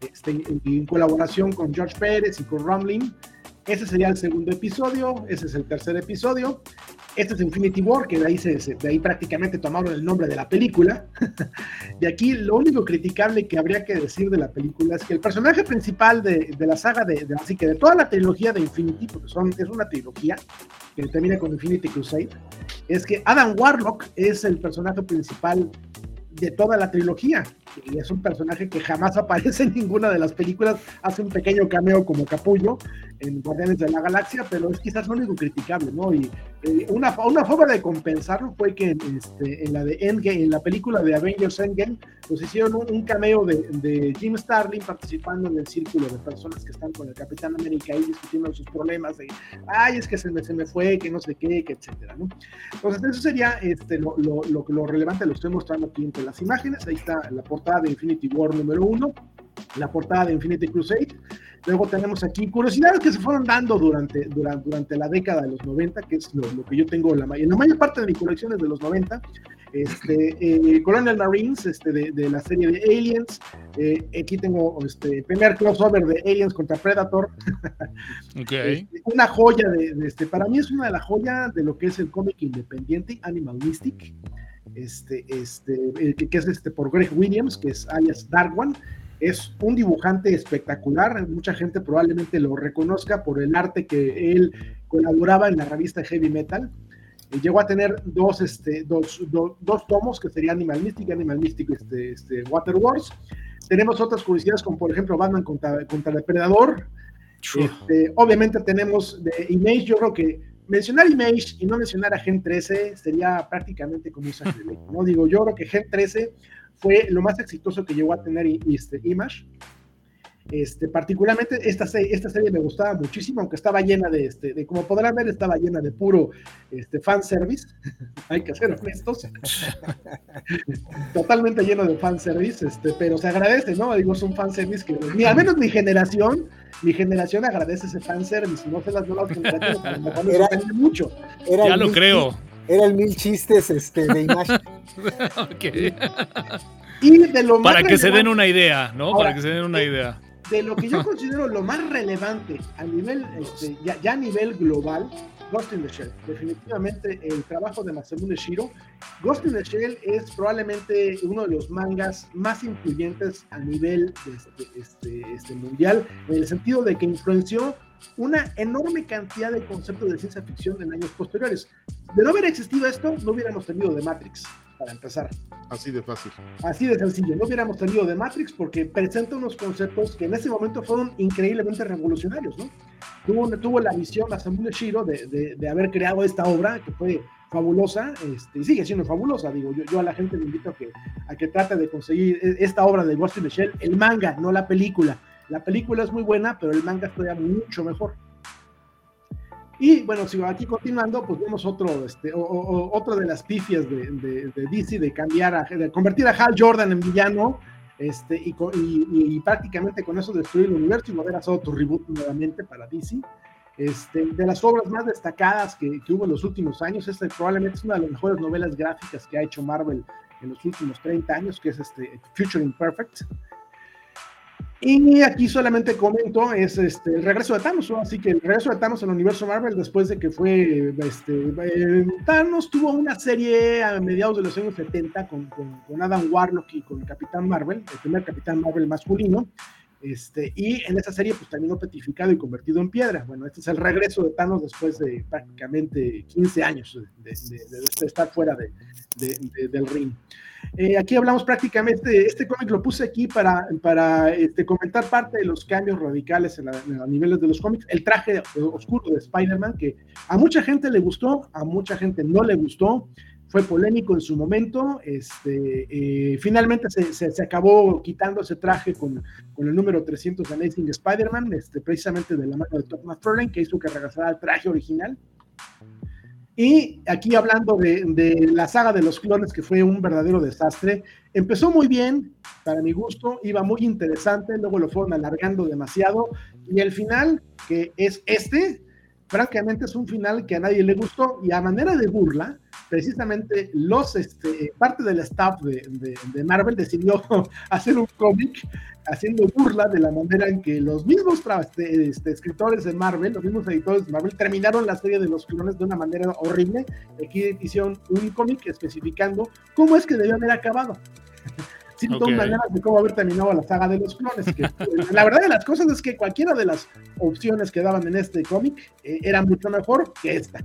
Speaker 3: este, en, colaboración con George Pérez y con Rumlin. Ese sería el segundo episodio, ese es el tercer episodio. Este es Infinity War, que de ahí, se, de prácticamente tomaron el nombre de la película. y aquí lo único criticable que habría que decir de la película es que el personaje principal de, de la saga, de, de, así que de toda la trilogía de Infinity, porque es una trilogía que termina con Infinity Crusade, es que Adam Warlock es el personaje principal de toda la trilogía. Y es un personaje que jamás aparece en ninguna de las películas, hace un pequeño cameo como capullo en Guardianes de la Galaxia, pero es quizás lo único criticable, ¿no? Y eh, una, una forma de compensarlo fue que este, en la de Endgame, en la película de Avengers Endgame, pues hicieron un, un cameo de, de, Jim Starlin participando en el círculo de personas que están con el Capitán América y discutiendo sus problemas de, ay, es que se me, se me fue, que no sé qué, que etcétera, ¿no? Entonces, eso sería este, lo, lo, lo, lo relevante, lo estoy mostrando aquí entre las imágenes, ahí está la portada de Infinity War número uno, la portada de Infinity Crusade. Luego tenemos aquí curiosidades que se fueron dando durante, durante, durante la década de los 90, que es lo, lo que yo tengo en la, en la, mayor parte de mi colección es de los 90. Este, eh, Colonial Marines este, de, de, la serie de Aliens. Eh, aquí tengo este primer crossover de Aliens contra Predator.
Speaker 1: Okay.
Speaker 3: Este, una joya de, de, este, para mí es una de las joyas de lo que es el cómic independiente Animal Mystic este, este, que, que, es este por Greg Williams, que es alias Dark One. Es un dibujante espectacular, mucha gente probablemente lo reconozca por el arte que él colaboraba en la revista Heavy Metal. Eh, llegó a tener dos, este, dos, do, dos tomos que serían Animal Mystic y Animal Mystic este, este, Water Wars. Tenemos otras curiosidades como por ejemplo Batman contra, contra el Depredador. Este, obviamente tenemos de Image, yo creo que mencionar Image y no mencionar a Gen 13 sería prácticamente como un sacrilegio, ¿no? Digo, yo creo que Gen 13 fue lo más exitoso que llegó a tener este, Image. Este, particularmente esta serie, esta serie me gustaba muchísimo, aunque estaba llena de, este, de como podrán ver, estaba llena de puro este, fanservice, hay que ser honestos, totalmente lleno de fanservice, este, pero se agradece, ¿no? Digo, es un fanservice que, ni, al menos mi generación, mi generación agradece ese fanservice, no sé las nuevas generaciones, a lo mejor
Speaker 4: Era-
Speaker 3: sorprende mucho.
Speaker 4: Era
Speaker 1: Ya
Speaker 4: el
Speaker 1: lo
Speaker 4: mil-
Speaker 1: creo.
Speaker 4: Era el mil chistes este, de imagen.
Speaker 1: Ok.
Speaker 3: Y de lo más
Speaker 1: Para que se den una idea, ¿no?
Speaker 3: Ahora,
Speaker 1: Para que se den una
Speaker 3: eh,
Speaker 1: idea.
Speaker 3: De lo que yo considero lo más relevante a nivel, este, ya, ya a nivel global, Ghost in the Shell. Definitivamente el trabajo de Masamune Shiro. Ghost in the Shell es probablemente uno de los mangas más influyentes a nivel este, este, este, mundial, en el sentido de que influenció una enorme cantidad de conceptos de ciencia ficción en años posteriores. De no haber existido esto, no hubiéramos tenido The Matrix, para empezar.
Speaker 2: Así de fácil.
Speaker 3: Así de sencillo, no hubiéramos tenido de Matrix porque presenta unos conceptos que en ese momento fueron increíblemente revolucionarios, ¿no? Tuvo, tuvo la visión a Samuel Shiro de, de, de, haber creado esta obra que fue fabulosa, este, y sigue siendo fabulosa, digo, yo, yo, a la gente le invito a que, a que trate de conseguir esta obra de Ghost in the Shell, el manga, no la película. La película es muy buena, pero el manga todavía mucho mejor. Y bueno, si aquí continuando, pues vemos otro, este, o, o, otra de las pifias de, de, de, DC de cambiar, a, de convertir a Hal Jordan en villano, este, y, y, y, prácticamente con eso destruir el universo y volver a hacer otro reboot nuevamente para DC. Este, de las obras más destacadas que, que, hubo en los últimos años, este probablemente es una de las mejores novelas gráficas que ha hecho Marvel en los últimos 30 años, que es este Future Imperfect. Y aquí solamente comento, es este, el regreso de Thanos, ¿no? así que el regreso de Thanos el universo Marvel después de que fue, este, eh, Thanos tuvo una serie a mediados de los años 70 con, con, con, Adam Warlock y con el Capitán Marvel, el primer Capitán Marvel masculino, este, y en esa serie pues terminó petrificado y convertido en piedra. Bueno, este es el regreso de Thanos después de prácticamente 15 años de, de, de, de estar fuera del ring. Eh, aquí hablamos prácticamente, este cómic lo puse aquí para, para este, comentar parte de los cambios radicales en, la, en los niveles de los cómics. El traje oscuro de Spider-Man, que a mucha gente le gustó, a mucha gente no le gustó, fue polémico en su momento. Este, eh, finalmente se, se, se, acabó quitando ese traje con, con el número 300 de Amazing Spider-Man, este, precisamente de la mano de Todd McFarlane, que hizo que regresara al traje original. Y aquí hablando de, de, la saga de los clones, que fue un verdadero desastre, empezó muy bien, para mi gusto, iba muy interesante, luego lo fueron alargando demasiado, y el final, que es este, francamente es un final que a nadie le gustó, y a manera de burla, precisamente los, este, parte del staff de, de, Marvel decidió hacer un cómic haciendo burla de la manera en que los mismos este, este, escritores de Marvel, los mismos editores de Marvel, terminaron la serie de los clones de una manera horrible. Aquí hicieron un cómic especificando cómo es que debió haber acabado. Sin okay. maneras de cómo haber terminado la saga de los clones. la verdad de las cosas es que cualquiera de las opciones que daban en este cómic eh, era mucho mejor que esta.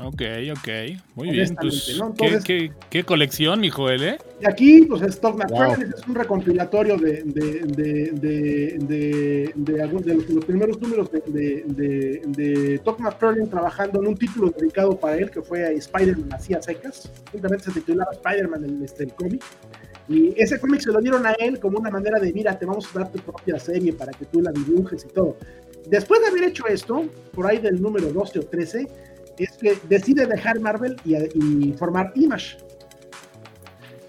Speaker 1: Ok, ok, muy bien. Pues, ¿qué, qué, colección, mi Joel, ¿eh?
Speaker 3: Y aquí, pues, Stock McFarlane es un recompilatorio de, de, de, de, de los, primeros números de, de, de Todd McFarlane trabajando en un título dedicado para él, que fue a Spider-Man así secas. Simplemente se titulaba Spider-Man en este, el cómic. Y ese cómic se lo dieron a él como una manera de, mira, te vamos a dar tu propia serie para que tú la dibujes y todo. Después de haber hecho esto, por ahí del número 12 o 13, es que decide dejar Marvel y, formar Image.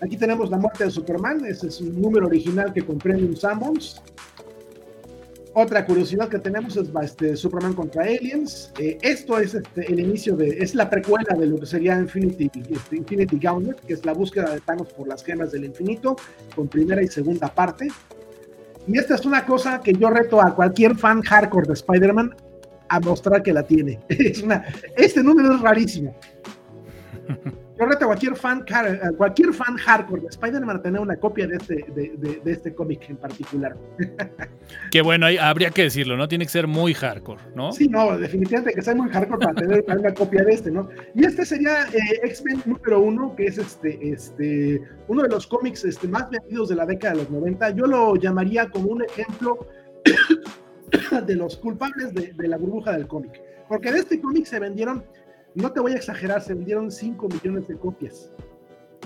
Speaker 3: Aquí tenemos la muerte de Superman, ese es un número original que comprende un Sammons. Otra curiosidad que tenemos es este, Superman contra Aliens. Eh, esto es este, el inicio de, es la precuela de lo que sería Infinity, este, Infinity Gauntlet, que es la búsqueda de Thanos por las gemas del infinito, con primera y segunda parte. Y esta es una cosa que yo reto a cualquier fan hardcore de Spider-Man a mostrar que la tiene. Es una, este número es rarísimo. Yo reto a cualquier fan, cualquier fan hardcore de Spider-Man a tener una copia de este, de, de, este cómic en particular.
Speaker 1: Que bueno, habría que decirlo, ¿no? Tiene que ser muy hardcore, ¿no?
Speaker 3: Sí, no, definitivamente que sea muy hardcore para tener una copia de este, ¿no? Y este sería eh, X-Men número uno, que es este, este, uno de los cómics este, más vendidos de la década de los 90. Yo lo llamaría como un ejemplo de los culpables de, la burbuja del cómic. Porque de este cómic se vendieron, no te voy a exagerar, se vendieron 5 millones de copias.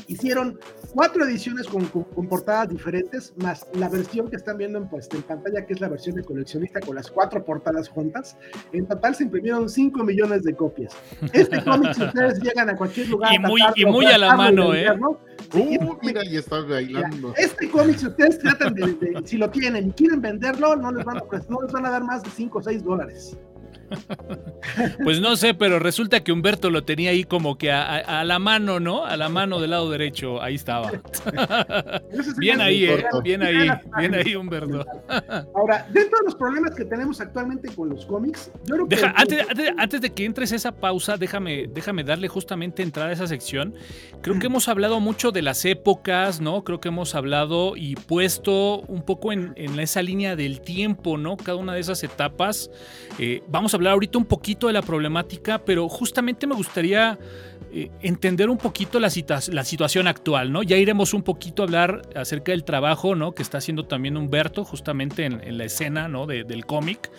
Speaker 3: Hicieron cuatro ediciones con, portadas diferentes, más la versión que están viendo en, pues, en pantalla, que es la versión de coleccionista con las cuatro portadas juntas. En total se imprimieron 5 millones de copias. Este cómic, si ustedes llegan a cualquier lugar.
Speaker 1: Y muy, y muy a la mano, ¿eh?
Speaker 2: Uh, mira, y está bailando.
Speaker 3: Este cómic, si ustedes tratan de, si lo tienen y quieren venderlo, no les van a, pues, no les van a dar más de 5 o 6 dólares.
Speaker 1: Pues no sé, pero resulta que Humberto lo tenía ahí como que a, la mano, ¿no? A la mano del lado derecho, ahí estaba. bien ahí, ¿eh? Bien ahí, bien ahí, Humberto.
Speaker 3: Ahora, dentro de los problemas que tenemos actualmente con los cómics, yo creo
Speaker 1: que... antes, de que entres esa pausa, déjame, déjame darle justamente entrada a esa sección. Creo que hemos hablado mucho de las épocas, ¿no? Creo que hemos hablado y puesto un poco en, esa línea del tiempo, ¿no? Cada una de esas etapas. Eh, vamos a hablar ahorita un poquito de la problemática, pero justamente me gustaría eh, entender un poquito la, la, situación actual, ¿no? Ya iremos un poquito a hablar acerca del trabajo, ¿no? Que está haciendo también Humberto, justamente en, la escena, ¿no? del cómic.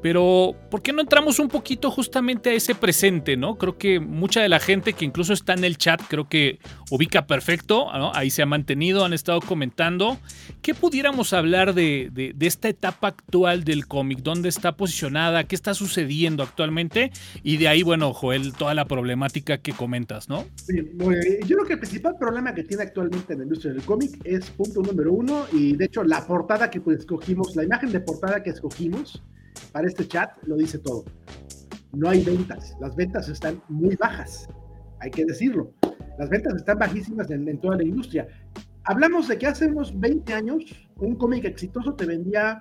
Speaker 1: Pero, ¿por qué no entramos un poquito justamente a ese presente, ¿no? Creo que mucha de la gente que incluso está en el chat, creo que ubica perfecto, ¿no? Ahí se ha mantenido, han estado comentando. ¿Qué pudiéramos hablar de, de esta etapa actual del cómic? ¿Dónde está posicionada? ¿Qué está sucediendo actualmente? Y de ahí, bueno, Joel, toda la problemática que comentas, ¿no?
Speaker 3: Sí, yo creo que el principal problema que tiene actualmente en la industria del cómic es punto número uno, y de hecho la portada que pues, escogimos, la imagen de portada que escogimos para este chat lo dice todo. No hay ventas, las ventas están muy bajas, hay que decirlo. Las ventas están bajísimas en, toda la industria. Hablamos de que hace unos 20 años un cómic exitoso te vendía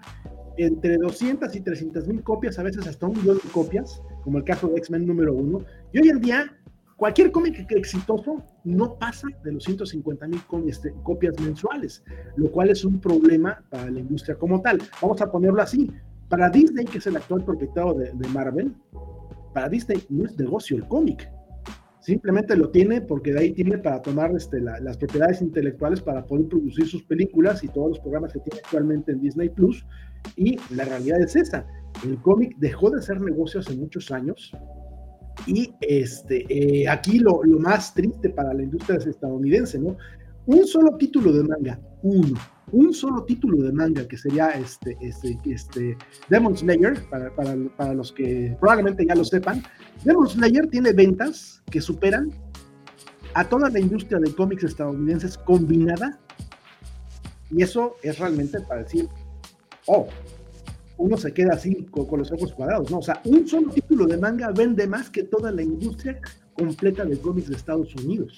Speaker 3: entre 200 y 300 mil copias, a veces hasta un millón de copias, como el caso de X-Men número uno. Y hoy en día Cualquier cómic exitoso no pasa de los 150 mil este, copias mensuales, lo cual es un problema para la industria como tal. Vamos a ponerlo así. Para Disney, que es el actual propietario de, Marvel, para Disney no es negocio el cómic. Simplemente lo tiene porque de ahí tiene para tomar este, las propiedades intelectuales para poder producir sus películas y todos los programas que tiene actualmente en Disney Plus. Y la realidad es esa. El cómic dejó de ser negocio hace muchos años y este, eh, aquí lo, lo, más triste para la industria estadounidense, ¿no? Un solo título de manga, uno, un solo título de manga que sería este, este, este Demon Slayer, para, para, para los que probablemente ya lo sepan, Demon Slayer tiene ventas que superan a toda la industria de cómics estadounidenses combinada, y eso es realmente para decir, oh, uno se queda así con, los ojos cuadrados, ¿no? O sea, un solo título de manga vende más que toda la industria completa de cómics de Estados Unidos.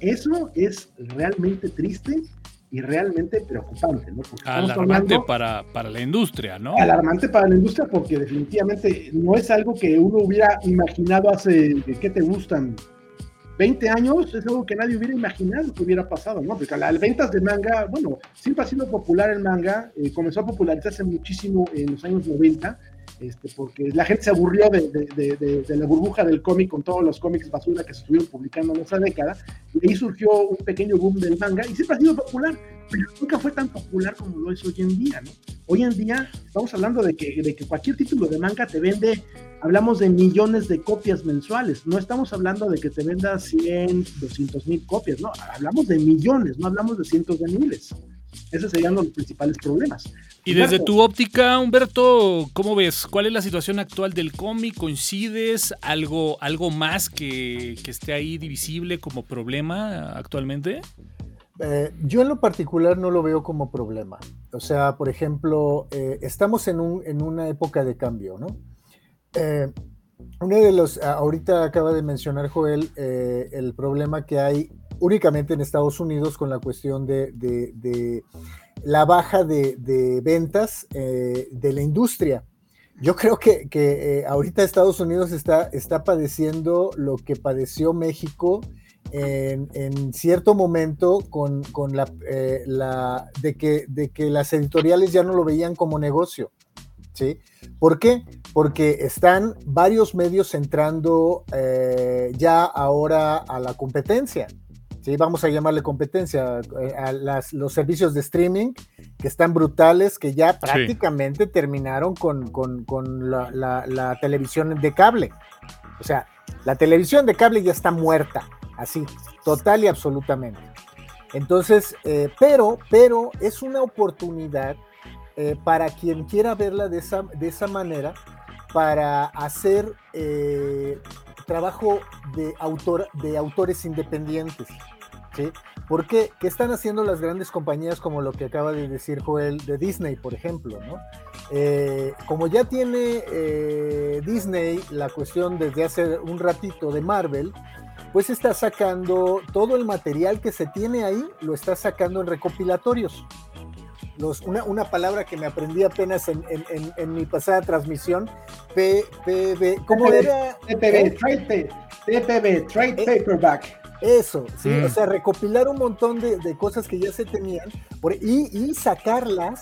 Speaker 3: Eso es realmente triste y realmente preocupante, ¿no?
Speaker 1: alarmante para, para la industria, ¿no?
Speaker 3: Alarmante para la industria porque definitivamente no es algo que uno hubiera imaginado hace, ¿qué te gustan? 20 años es algo que nadie hubiera imaginado que hubiera pasado, ¿no? Porque las ventas de manga, bueno, siempre ha sido popular el manga, eh, comenzó a popularizarse muchísimo en los años 90, este, porque la gente se aburrió de, la burbuja del cómic con todos los cómics basura que se estuvieron publicando en esa década, y ahí surgió un pequeño boom del manga, y siempre ha sido popular, pero nunca fue tan popular como lo es hoy en día, ¿no? Hoy en día estamos hablando de que, de que cualquier título de manga te vende, hablamos de millones de copias mensuales, no estamos hablando de que te venda 100, 200 mil copias, no, hablamos de millones, no hablamos de cientos de miles. Esos serían los principales problemas.
Speaker 1: Y desde tu óptica, Humberto, ¿cómo ves? ¿Cuál es la situación actual del cómic? ¿Coincides? ¿Algo, algo más que, esté ahí divisible como problema actualmente?
Speaker 4: Eh, yo en lo particular no lo veo como problema. O sea, por ejemplo, eh, estamos en, un, en, una época de cambio, ¿no? Eh, uno de los, ahorita acaba de mencionar Joel, el problema que hay únicamente en Estados Unidos con la cuestión de, la baja de, ventas eh, de la industria. Yo creo que, que ahorita Estados Unidos está, está padeciendo lo que padeció México en, cierto momento con, eh, la, de, que, de que las editoriales ya no lo veían como negocio. ¿sí? ¿Por qué? Porque están varios medios entrando ya ahora a la competencia vamos a llamarle competencia, eh, a los servicios de streaming que están brutales, que ya prácticamente terminaron con, la, televisión de cable. O sea, la televisión de cable ya está muerta, así, total y absolutamente. Entonces, eh, pero, pero es una oportunidad eh, para quien quiera verla de esa, de esa manera, para hacer trabajo de, autor, de autores independientes. ¿Por qué? ¿Qué están haciendo las grandes compañías como lo que acaba de decir Joel de Disney, por ejemplo? ¿no? Eh, como ya tiene eh, Disney la cuestión desde hace un ratito de Marvel, pues está sacando todo el material que se tiene ahí, lo está sacando en recopilatorios. Los, una, palabra que me aprendí apenas en, mi pasada transmisión, PPB, ¿cómo era?
Speaker 3: PPB, trade, PPB, trade eh, paperback.
Speaker 4: Eso, sí, o mm. sea, recopilar un montón de, cosas que ya se tenían y, sacarlas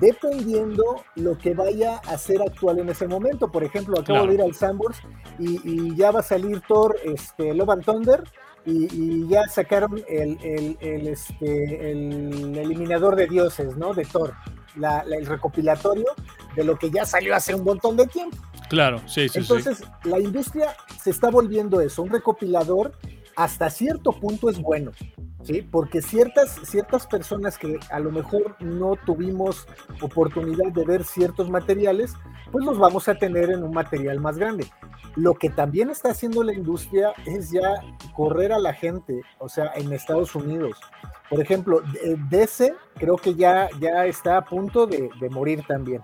Speaker 4: dependiendo lo que vaya a ser actual en ese momento. Por ejemplo, acabo de ir al Sambors y, ya va a salir Thor, este, Love and Thunder, y, ya sacaron el, este, el eliminador de dioses, ¿no? De Thor, el recopilatorio de lo que ya salió hace un montón de tiempo.
Speaker 1: Claro, sí, sí.
Speaker 4: Entonces, la industria se está volviendo eso, un recopilador hasta cierto punto es bueno, ¿sí? Porque ciertas, ciertas personas que a lo mejor no tuvimos oportunidad de ver ciertos materiales, pues los vamos a tener en un material más grande. Lo que también está haciendo la industria es ya correr a la gente, o sea, en Estados Unidos. Por ejemplo, DC creo que ya, ya está a punto de, morir también.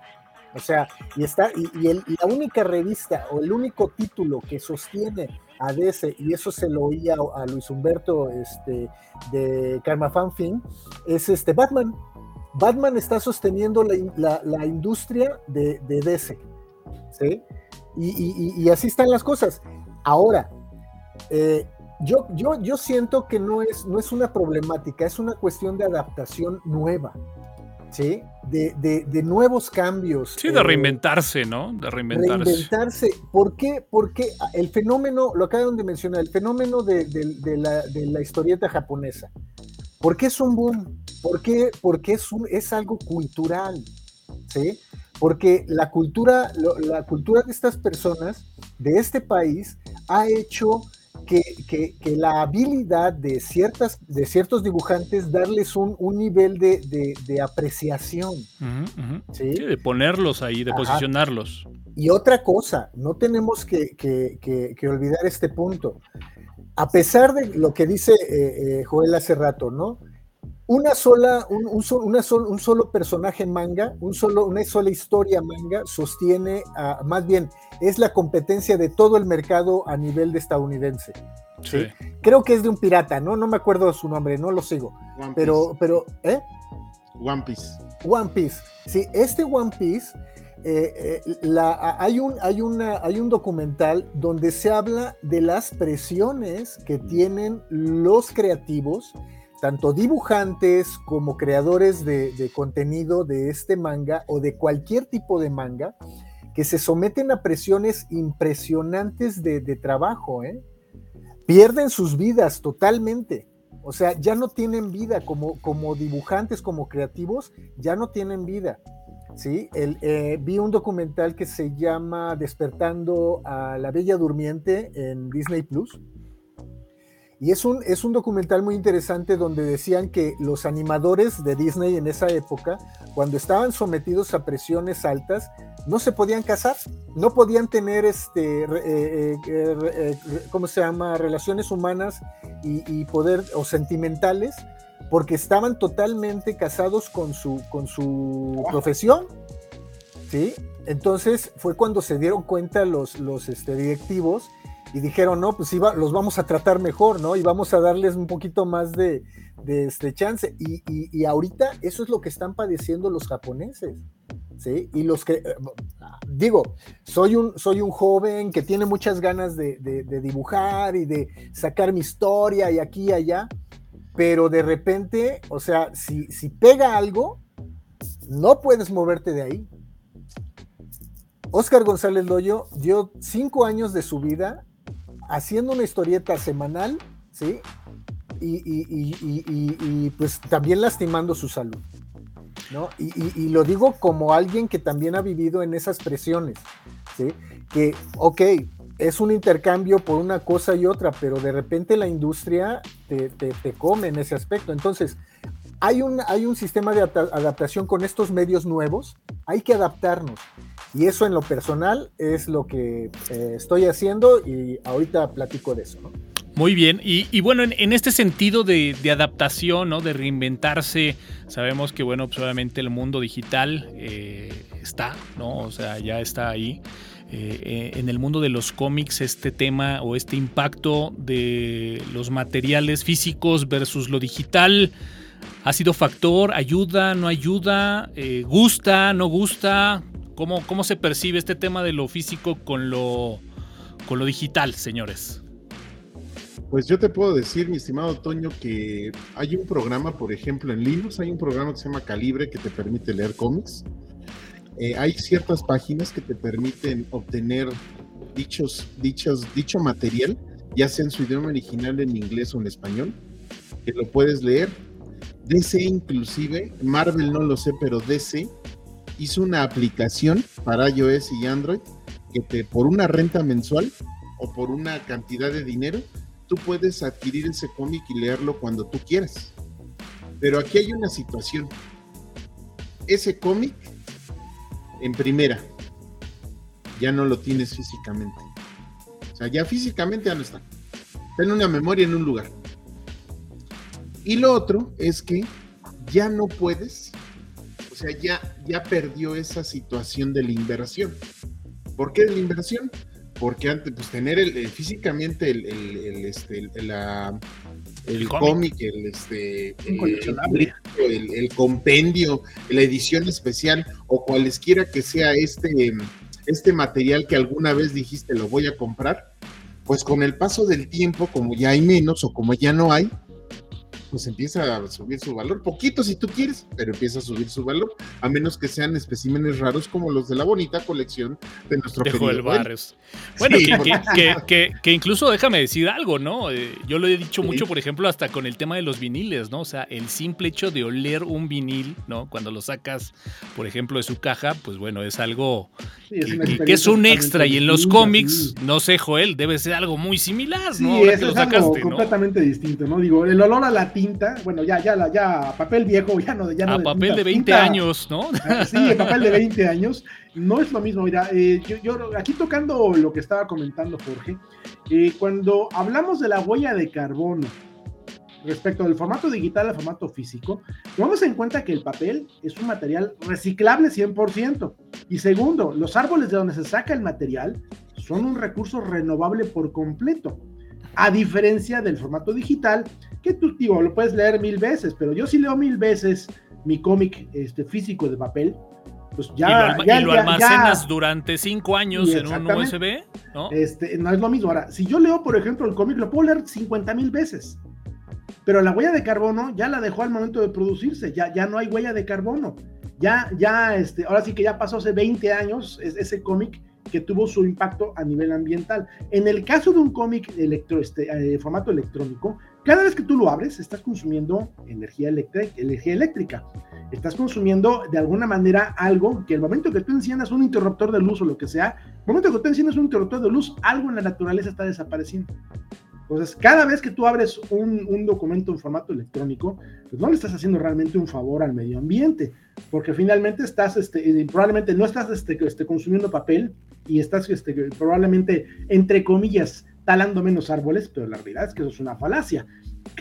Speaker 4: O sea, y está, y, la única revista o el único título que sostiene a DC, y eso se lo oía a Luis Humberto este, de Karma Fan Fin, es este Batman. Batman está sosteniendo la, industria de, de DC. ¿sí? Y, así están las cosas. Ahora, eh, yo, yo, yo siento que no es, no es una problemática, es una cuestión de adaptación nueva. ¿Sí? De, de, nuevos cambios.
Speaker 1: Sí, de eh, reinventarse, ¿no? De reinventarse.
Speaker 4: Reinventarse. ¿Por qué? Porque el fenómeno, lo acaban de mencionar, el fenómeno de, la, historieta japonesa. ¿Por qué es un boom? ¿Por qué? Porque es, un, es algo cultural, ¿sí? Porque la cultura, la cultura de estas personas, de este país, ha hecho que, la habilidad de, ciertas, de ciertos dibujantes darles un, nivel de, apreciación.
Speaker 1: ¿sí? de ponerlos ahí, de posicionarlos.
Speaker 4: Y otra cosa, no tenemos que, olvidar este punto. A pesar de lo que dice eh, eh, Joel hace rato, ¿no? Una sola, un, un, una un, solo personaje manga, un solo, una sola historia manga sostiene, a, más bien, es la competencia de todo el mercado a nivel de estadounidense. ¿sí? Creo que es de un pirata, ¿no? No me acuerdo su nombre, no lo sigo. pero, pero, ¿eh?
Speaker 2: One Piece.
Speaker 4: One Piece. Sí, este One Piece, eh, eh, la, hay, un, hay, una, hay un documental donde se habla de las presiones que tienen los creativos tanto dibujantes como creadores de, contenido de este manga o de cualquier tipo de manga que se someten a presiones impresionantes de, trabajo, ¿eh? pierden sus vidas totalmente. O sea, ya no tienen vida como, como dibujantes, como creativos, ya no tienen vida. ¿sí? Eh, vi un documental que se llama Despertando a la Bella Durmiente en Disney Plus y es un, es un documental muy interesante donde decían que los animadores de Disney en esa época, cuando estaban sometidos a presiones altas, no se podían casar, no podían tener, este, eh, eh, eh, ¿cómo se llama?, relaciones humanas y, poder, o sentimentales, porque estaban totalmente casados con su, con su profesión, ¿sí? Entonces fue cuando se dieron cuenta los, los este, directivos y dijeron, no, pues iba, los vamos a tratar mejor, ¿no? Y vamos a darles un poquito más de, este chance. Y, ahorita eso es lo que están padeciendo los japoneses, ¿sí? Y los que, eh, digo, soy un, soy un joven que tiene muchas ganas de, dibujar y de sacar mi historia y aquí y allá, pero de repente, o sea, si, si pega algo, no puedes moverte de ahí. Oscar González Loyo dio cinco años de su vida haciendo una historieta semanal, ¿sí? Y, pues también lastimando su salud, ¿no? Y, lo digo como alguien que también ha vivido en esas presiones, ¿sí? Que, ok, es un intercambio por una cosa y otra, pero de repente la industria te, te come en ese aspecto. Entonces, hay un, hay un sistema de adaptación con estos medios nuevos, hay que adaptarnos. Y eso en lo personal es lo que eh, estoy haciendo y ahorita platico de eso.
Speaker 1: Muy bien, y, bueno, en, este sentido de, adaptación, ¿no? de reinventarse, sabemos que, bueno, pues obviamente el mundo digital eh, está, ¿no? O sea, ya está ahí. Eh, en el mundo de los cómics, este tema o este impacto de los materiales físicos versus lo digital, ¿ha sido factor? ¿Ayuda? ¿No ayuda? ¿Gusta? ¿No gusta? ¿Cómo, ¿Cómo se percibe este tema de lo físico con lo, con lo digital, señores?
Speaker 2: Pues yo te puedo decir, mi estimado Toño, que hay un programa, por ejemplo, en Linux, hay un programa que se llama Calibre que te permite leer cómics. Eh, hay ciertas páginas que te permiten obtener dichos, dichos, dicho material, ya sea en su idioma original, en inglés o en español, que lo puedes leer. DC inclusive, Marvel no lo sé, pero DC hizo una aplicación para iOS y Android que te, por una renta mensual o por una cantidad de dinero, tú puedes adquirir ese cómic y leerlo cuando tú quieras. Pero aquí hay una situación. Ese cómic, en primera, ya no lo tienes físicamente. O sea, ya físicamente ya no está. Está en una memoria en un lugar. Y lo otro es que ya no puedes sea, ya, ya perdió esa situación de la inversión. ¿Por qué de la inversión? Porque antes, pues tener el, físicamente el, el, este, la, el cómic, el, este, el, el, compendio, la edición especial o cualesquiera que sea este, este material que alguna vez dijiste lo voy a comprar, pues con el paso del tiempo, como ya hay menos o como ya no hay, pues empieza a subir su valor, poquito si tú quieres, pero empieza a subir su valor, a menos que sean especímenes raros como los de la bonita colección de nuestro
Speaker 1: de Joel Barrios. Bueno, que, incluso déjame decir algo, ¿no? Eh, yo lo he dicho mucho, por ejemplo, hasta con el tema de los viniles, ¿no? O sea, el simple hecho de oler un vinil, ¿no? Cuando lo sacas, por ejemplo, de su caja, pues bueno, es algo que, es un extra. Y en los cómics, no sé, Joel, debe ser algo muy similar, ¿no?
Speaker 3: Sí, es, algo completamente distinto, ¿no? Digo, el olor a la tinta, bueno, ya, ya, ya, papel viejo, ya no, ya no
Speaker 1: A papel de 20 años, ¿no?
Speaker 3: Sí, el papel de 20 años, no es lo mismo. Mira, eh, yo, aquí tocando lo que estaba comentando Jorge, eh, cuando hablamos de la huella de carbono, respecto del formato digital al formato físico, tomamos en cuenta que el papel es un material reciclable 100%. Y segundo, los árboles de donde se saca el material son un recurso renovable por completo. A diferencia del formato digital, que tú digo, lo puedes leer mil veces, pero yo si leo mil veces mi cómic este, físico de papel, pues ya.
Speaker 1: Y lo, almacenas durante cinco años en un USB, ¿no?
Speaker 3: Este, no es lo mismo. Ahora, si yo leo, por ejemplo, el cómic, lo puedo leer 50 mil veces. Pero la huella de carbono ya la dejó al momento de producirse, ya, ya no hay huella de carbono. Ya, ya, este, ahora sí que ya pasó hace 20 años ese cómic que tuvo su impacto a nivel ambiental. En el caso de un cómic electro, este, eh, formato electrónico, cada vez que tú lo abres, estás consumiendo energía, energía eléctrica. Estás consumiendo de alguna manera algo que el momento que tú enciendas un interruptor de luz o lo que sea, el momento que tú enciendas un interruptor de luz, algo en la naturaleza está desapareciendo. Entonces, cada vez que tú abres un, documento en formato electrónico, pues no le estás haciendo realmente un favor al medio ambiente, porque finalmente estás, este, probablemente no estás este, este, consumiendo papel y estás este, probablemente, entre comillas, talando menos árboles, pero la realidad es que eso es una falacia.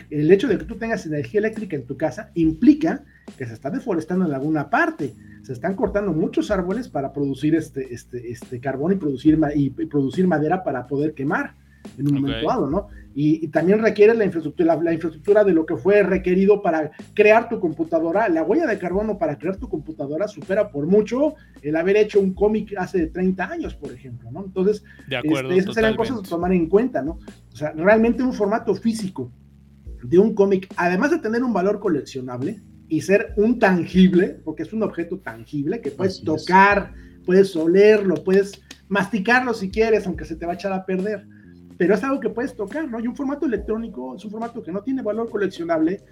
Speaker 3: El hecho de que tú tengas energía eléctrica en tu casa implica que se está deforestando en alguna parte. Se están cortando muchos árboles para producir este, este, este carbón y producir, y, producir madera para poder quemar en un momento dado, ¿no? Y, también requiere la infraestructura, la, infraestructura de lo que fue requerido para crear tu computadora. La huella de carbono para crear tu computadora supera por mucho el haber hecho un cómic hace 30 años, por ejemplo, ¿no? Entonces,
Speaker 1: de acuerdo,
Speaker 3: este, esas serán cosas a tomar en cuenta, ¿no? O sea, realmente un formato físico de un cómic, además de tener un valor coleccionable y ser un tangible, porque es un objeto tangible que puedes tocar, puedes olerlo, puedes masticarlo si quieres, aunque se te va a echar a perder pero es algo que puedes tocar, ¿no? Y un formato electrónico es un formato que no tiene valor coleccionable,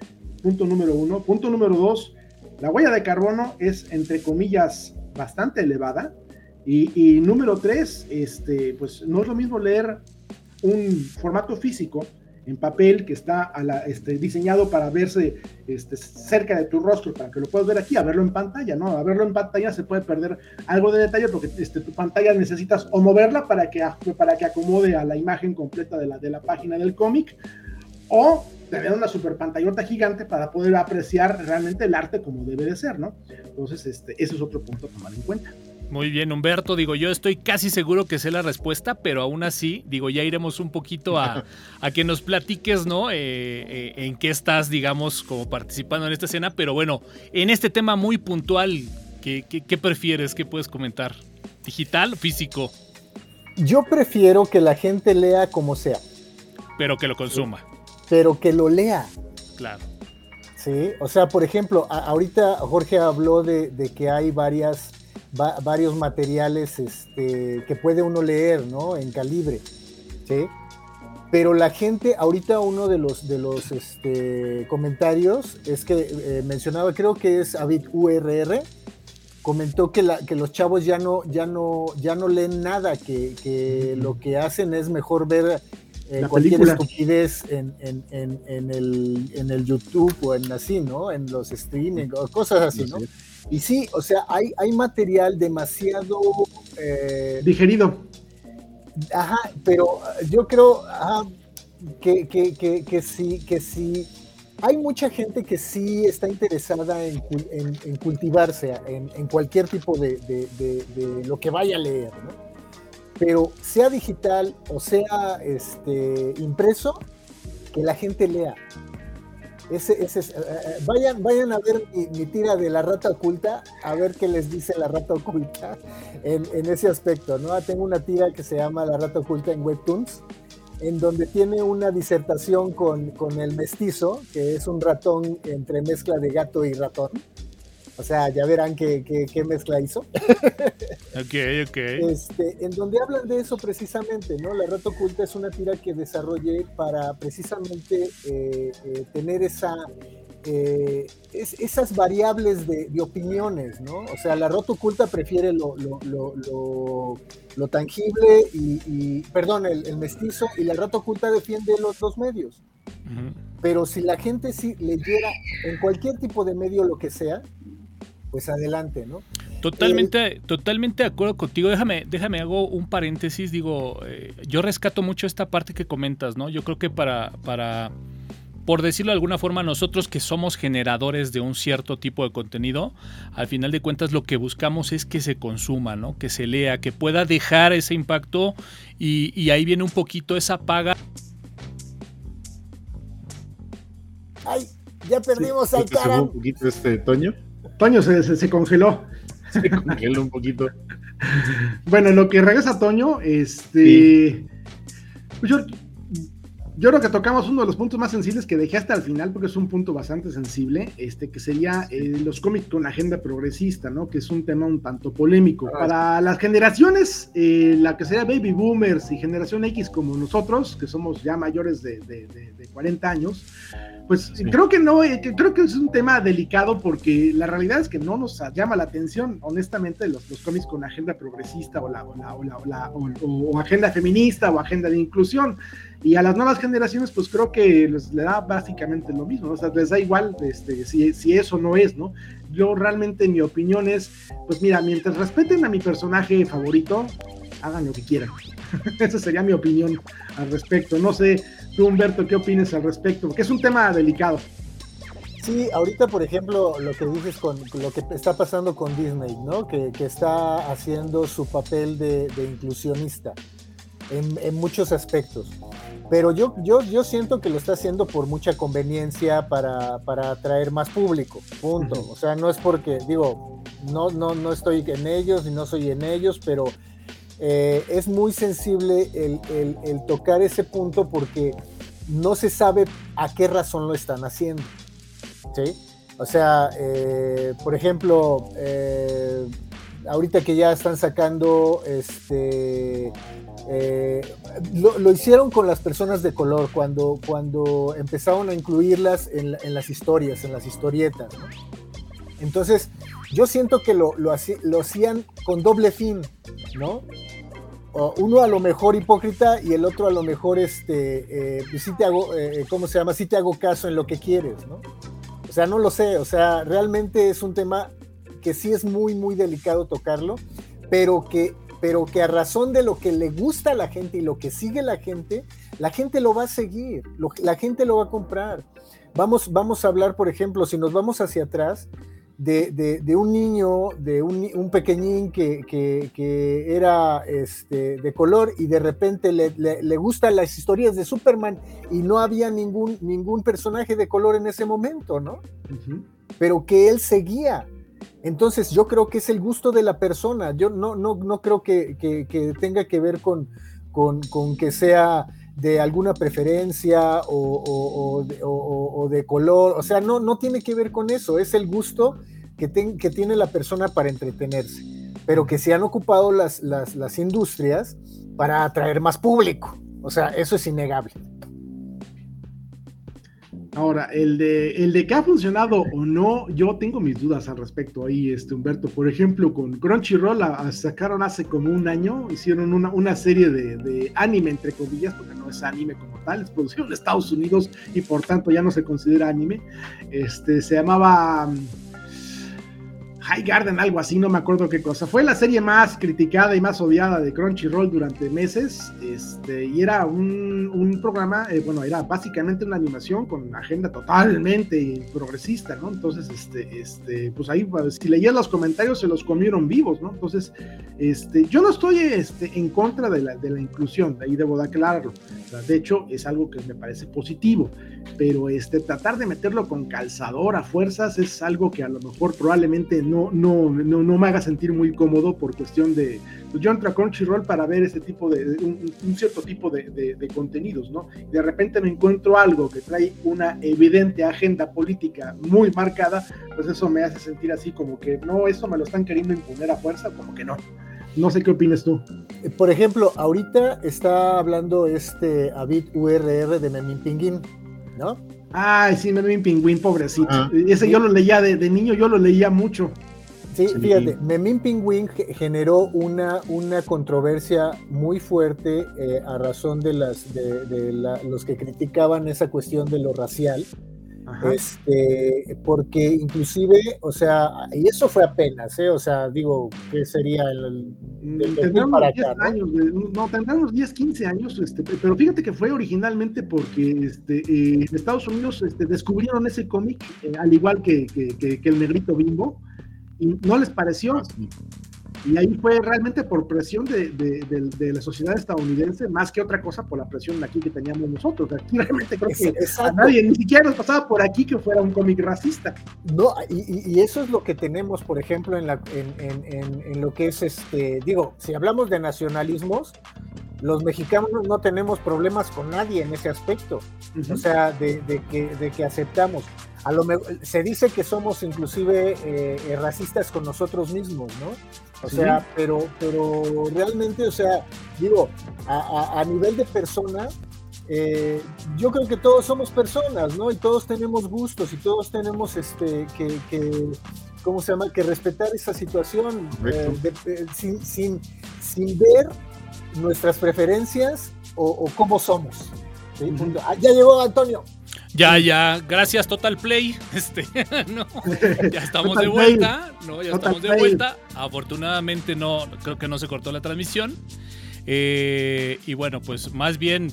Speaker 3: punto número uno. Punto número dos, la huella de carbono es, entre comillas, bastante elevada. Y, número tres, este, pues no es lo mismo leer un formato físico en papel que está este, diseñado para verse este, cerca de tu rostro, para que lo puedas ver aquí, a verlo en pantalla, ¿no? A verlo en pantalla se puede perder algo de detalle porque este, tu pantalla necesitas o moverla para que, para que acomode a la imagen completa de la, de la página del cómic, o tener una super pantallota gigante para poder apreciar realmente el arte como debe de ser, ¿no? Entonces, este, ese es otro punto a tomar en cuenta.
Speaker 1: Muy bien, Humberto. Digo, yo estoy casi seguro que sé la respuesta, pero aún así, digo, ya iremos un poquito a, que nos platiques, ¿no? Eh, eh, en qué estás, digamos, como participando en esta escena. Pero bueno, en este tema muy puntual, ¿qué, qué prefieres? ¿Qué puedes comentar? ¿Digital o físico?
Speaker 4: Yo prefiero que la gente lea como sea.
Speaker 1: Pero que lo consuma.
Speaker 4: Pero que lo lea.
Speaker 1: Claro.
Speaker 4: Sí, o sea, por ejemplo, ahorita Jorge habló de, de que hay varias varios materiales este, que puede uno leer, ¿no? En calibre, ¿sí? Pero la gente, ahorita uno de los, de los este, comentarios es que eh, mencionaba, creo que es Avid URR, comentó que, la, que los chavos ya no, ya no, ya no leen nada, que, que lo que hacen es mejor ver eh, cualquier estupidez en, en, en, en, el, en el YouTube o en así, ¿no? En los streaming o cosas así, ¿no? Y sí, o sea, hay, hay material demasiado...
Speaker 3: Eh, Digerido.
Speaker 4: Ajá, pero yo creo que, que, que, que, sí, que sí. Hay mucha gente que sí está interesada en, en, cultivarse en, en, cualquier tipo de, de, de, lo que vaya a leer, ¿no? Pero sea digital o sea este, impreso, que la gente lea. Ese, ese eh, eh, vayan, vayan a ver mi, tira de la rata oculta, a ver qué les dice la rata oculta en, en, ese aspecto, ¿no? Tengo una tira que se llama La rata oculta en Webtoons, en donde tiene una disertación con, con el mestizo, que es un ratón entre mezcla de gato y ratón o sea, ya verán qué, qué, mezcla hizo.
Speaker 1: ok, ok.
Speaker 4: Este, en donde hablan de eso precisamente, ¿no? La rata oculta es una tira que desarrollé para precisamente eh, eh, tener esa, eh, esas variables de, opiniones, ¿no? O sea, la rata oculta prefiere lo, lo, lo, lo tangible y, perdón, el, mestizo, y la rata oculta defiende los dos medios. Pero si la gente sí leyera en cualquier tipo de medio lo que sea, pues adelante, ¿no?
Speaker 1: Totalmente, eh, totalmente de acuerdo contigo. Déjame, déjame hago un paréntesis. Digo, eh, yo rescato mucho esta parte que comentas, ¿no? Yo creo que para, para, por decirlo de alguna forma, nosotros que somos generadores de un cierto tipo de contenido, al final de cuentas lo que buscamos es que se consuma, ¿no? Que se lea, que pueda dejar ese impacto y, ahí viene un poquito esa paga.
Speaker 4: Ay, ya perdimos al cara.
Speaker 2: un poquito este Toño?
Speaker 3: Toño se, se, congeló.
Speaker 2: Se congeló un poquito.
Speaker 3: bueno, lo que regresa Toño, este. Pues yo, yo creo que tocamos uno de los puntos más sensibles que dejé hasta el final, porque es un punto bastante sensible, este, que sería eh, los cómics con agenda progresista, ¿no? Que es un tema un tanto polémico. Ah, Para las generaciones, eh, la que sería Baby Boomers y Generación X como nosotros, que somos ya mayores de, de, de 40 años, pues creo que no, eh, creo que es un tema delicado porque la realidad es que no nos llama la atención, honestamente, los, los cómics con agenda progresista o, la, o, la, o, o, agenda feminista o agenda de inclusión. Y a las nuevas generaciones, pues creo que les le da básicamente lo mismo, o sea, les da igual este, si, si eso no es, ¿no? Yo realmente mi opinión es, pues mira, mientras respeten a mi personaje favorito, hagan lo que quieran. Esa sería mi opinión al respecto. No sé, tú Humberto, ¿qué opinas al respecto? Porque es un tema delicado.
Speaker 4: Sí, ahorita, por ejemplo, lo que dices con lo que está pasando con Disney, ¿no? Que, está haciendo su papel de, inclusionista en, muchos aspectos. Pero yo, yo, yo siento que lo está haciendo por mucha conveniencia para, atraer más público, punto. O sea, no es porque, digo, no, no, no estoy en ellos y no soy en ellos, pero eh, es muy sensible el, tocar ese punto porque no se sabe a qué razón lo están haciendo. ¿sí? O sea, eh, por ejemplo, eh, ahorita que ya están sacando este. lo, hicieron con las personas de color cuando, cuando empezaron a incluirlas en, las historias, en las historietas. Entonces, yo siento que lo, lo, hacían con doble fin, ¿no? uno a lo mejor hipócrita y el otro a lo mejor, este, eh, pues te hago, eh, ¿cómo se llama? Sí te hago caso en lo que quieres, ¿no? O sea, no lo sé, o sea, realmente es un tema que sí es muy, muy delicado tocarlo, pero que, pero que a razón de lo que le gusta a la gente y lo que sigue la gente, la gente lo va a seguir, la gente lo va a comprar. Vamos, vamos a hablar, por ejemplo, si nos vamos hacia atrás, de, un niño, de un, pequeñín que, era este, de color y de repente le, gustan las historias de Superman y no había ningún, ningún personaje de color en ese momento, ¿no? Pero que él seguía. Entonces yo creo que es el gusto de la persona. Yo no, no, no creo que, tenga que ver con, con, con que sea de alguna preferencia o, de color, o sea, no, no tiene que ver con eso, es el gusto que, que tiene la persona para entretenerse, pero que se han ocupado las, las, las industrias para atraer más público, o sea, eso es innegable.
Speaker 3: Ahora, el de, el de que ha funcionado o no, yo tengo mis dudas al respecto ahí, este Humberto. Por ejemplo, con Crunchyroll sacaron hace como un año, hicieron una, una serie de, de, anime, entre comillas, porque no es anime como tal, es producido en Estados Unidos y por tanto ya no se considera anime. Este, se llamaba High Garden, algo así, no me acuerdo qué cosa. Fue la serie más criticada y más odiada de Crunchyroll durante meses. Este, y era un, programa, eh, bueno, era básicamente una animación con agenda totalmente progresista, ¿no? Entonces, este, este, pues ahí, pues, si leías los comentarios, se los comieron vivos, ¿no? Entonces, este, yo no estoy este, en contra de la, de la inclusión, ahí debo de aclararlo. De hecho, es algo que me parece positivo, pero este, tratar de meterlo con calzador a fuerzas es algo que a lo mejor probablemente no no, no, no, me haga sentir muy cómodo por cuestión de, pues yo entro a Crunchyroll para ver ese tipo de, un, cierto tipo de, contenidos, ¿no? de repente me encuentro algo que trae una evidente agenda política muy marcada, pues eso me hace sentir así como que no, eso me lo están queriendo imponer a fuerza, como que no. No sé qué opinas tú.
Speaker 4: Por ejemplo, ahorita está hablando este Avid URR de Memín Pinguín, ¿no?
Speaker 3: Ay, sí, Memín Pingüín, pobrecito. Ah. Ese yo lo leía de, de, niño, yo lo leía mucho.
Speaker 4: Sí, fíjate, Memín Pingüín generó una, una controversia muy fuerte eh, a razón de, las, de, los que criticaban esa cuestión de lo racial. Este, porque inclusive, o sea, y eso fue apenas, ¿eh? O sea, digo, ¿qué sería el,
Speaker 3: el, para acá, ¿no? años, no, tendrán unos 10, 15 años, este, pero fíjate que fue originalmente porque este, eh, en Estados Unidos este, descubrieron ese cómic, eh, al igual que, que, que, el negrito bimbo, y no les pareció. Ah, y ahí fue realmente por presión de, de, la sociedad estadounidense, más que otra cosa por la presión de aquí que teníamos nosotros. Aquí realmente creo que a nadie, ni siquiera nos pasaba por aquí que fuera un cómic racista.
Speaker 4: No, y, y, eso es lo que tenemos, por ejemplo, en, la, en, en, en, lo que es este, digo, si hablamos de nacionalismos, los mexicanos no tenemos problemas con nadie en ese aspecto, o sea, de, de, que, de que aceptamos a lo se dice que somos inclusive eh, eh, racistas con nosotros mismos, ¿no? O sea, pero, pero realmente, o sea, digo, a, nivel de persona, eh, yo creo que todos somos personas, ¿no? Y todos tenemos gustos y todos tenemos este que, que ¿cómo se llama? Que respetar esa situación sin, sin, sin, ver nuestras preferencias o, cómo somos. Ah, ya llegó Antonio.
Speaker 1: Ya, ya, gracias Total Play. Este, no, ya estamos de vuelta. No, ya estamos de vuelta. Afortunadamente no, creo que no se cortó la transmisión. Eh, y bueno, pues más bien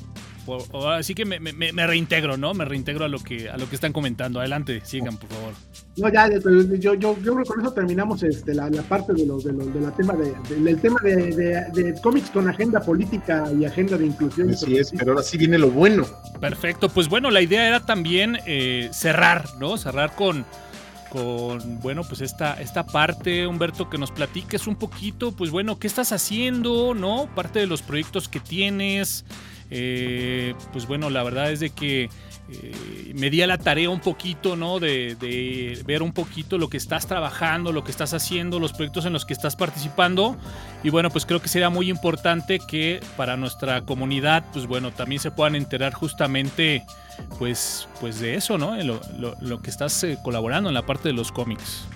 Speaker 1: así que me, reintegro, ¿no? Me reintegro a lo que a lo que están comentando. Adelante, sigan, por favor.
Speaker 3: No, ya, yo, yo, creo que con eso terminamos este, la, parte de, los de, los, de la tema de, del tema de, cómics con agenda política y agenda de inclusión.
Speaker 2: Así es, pero ahora sí viene lo bueno.
Speaker 1: Perfecto, pues bueno, la idea era también eh, cerrar, ¿no? Cerrar con con, bueno, pues esta, esta parte, Humberto, que nos platiques un poquito, pues bueno, ¿qué estás haciendo, no? Parte de los proyectos que tienes, eh, pues bueno, la verdad es de que eh, me di a la tarea un poquito, ¿no? De, ver un poquito lo que estás trabajando, lo que estás haciendo, los proyectos en los que estás participando. Y bueno, pues creo que sería muy importante que para nuestra comunidad, pues bueno, también se puedan enterar justamente, pues, pues de eso, ¿no? Lo, lo, que estás eh, colaborando en la parte de los cómics.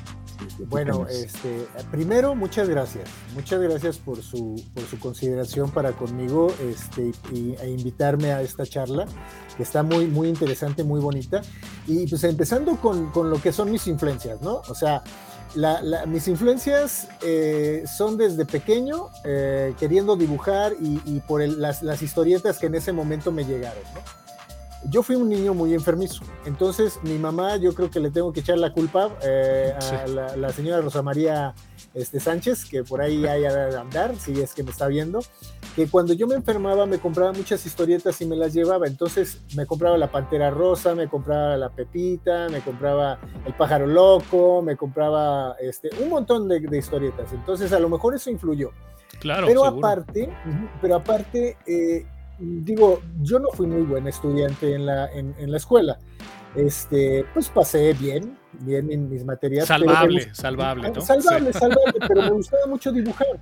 Speaker 4: Bueno, este, primero, muchas gracias. Muchas gracias por su, por su consideración para conmigo este, y, e invitarme a esta charla, que está muy, muy interesante, muy bonita. Y pues empezando con, con lo que son mis influencias, ¿no? O sea, mis influencias eh, son desde pequeño, eh, queriendo dibujar y, y por las, las historietas que en ese momento me llegaron, ¿no? Yo fui un niño muy enfermizo. Entonces, mi mamá, yo creo que le tengo que echar la culpa eh, a la, señora Rosa María este, Sánchez, que por ahí hay a andar, si es que me está viendo, que cuando yo me enfermaba me compraba muchas historietas y me las llevaba. Entonces, me compraba la Pantera Rosa, me compraba la Pepita, me compraba el Pájaro Loco, me compraba este, un montón de, historietas. Entonces, a lo mejor eso influyó.
Speaker 1: Claro,
Speaker 4: pero aparte, pero aparte, eh, digo, yo no fui muy buen estudiante en la, en, la escuela. Este, pues pasé bien, bien en mis materias.
Speaker 1: Salvable, salvable,
Speaker 4: ¿no? Salvable, salvable, pero me gustaba mucho dibujar.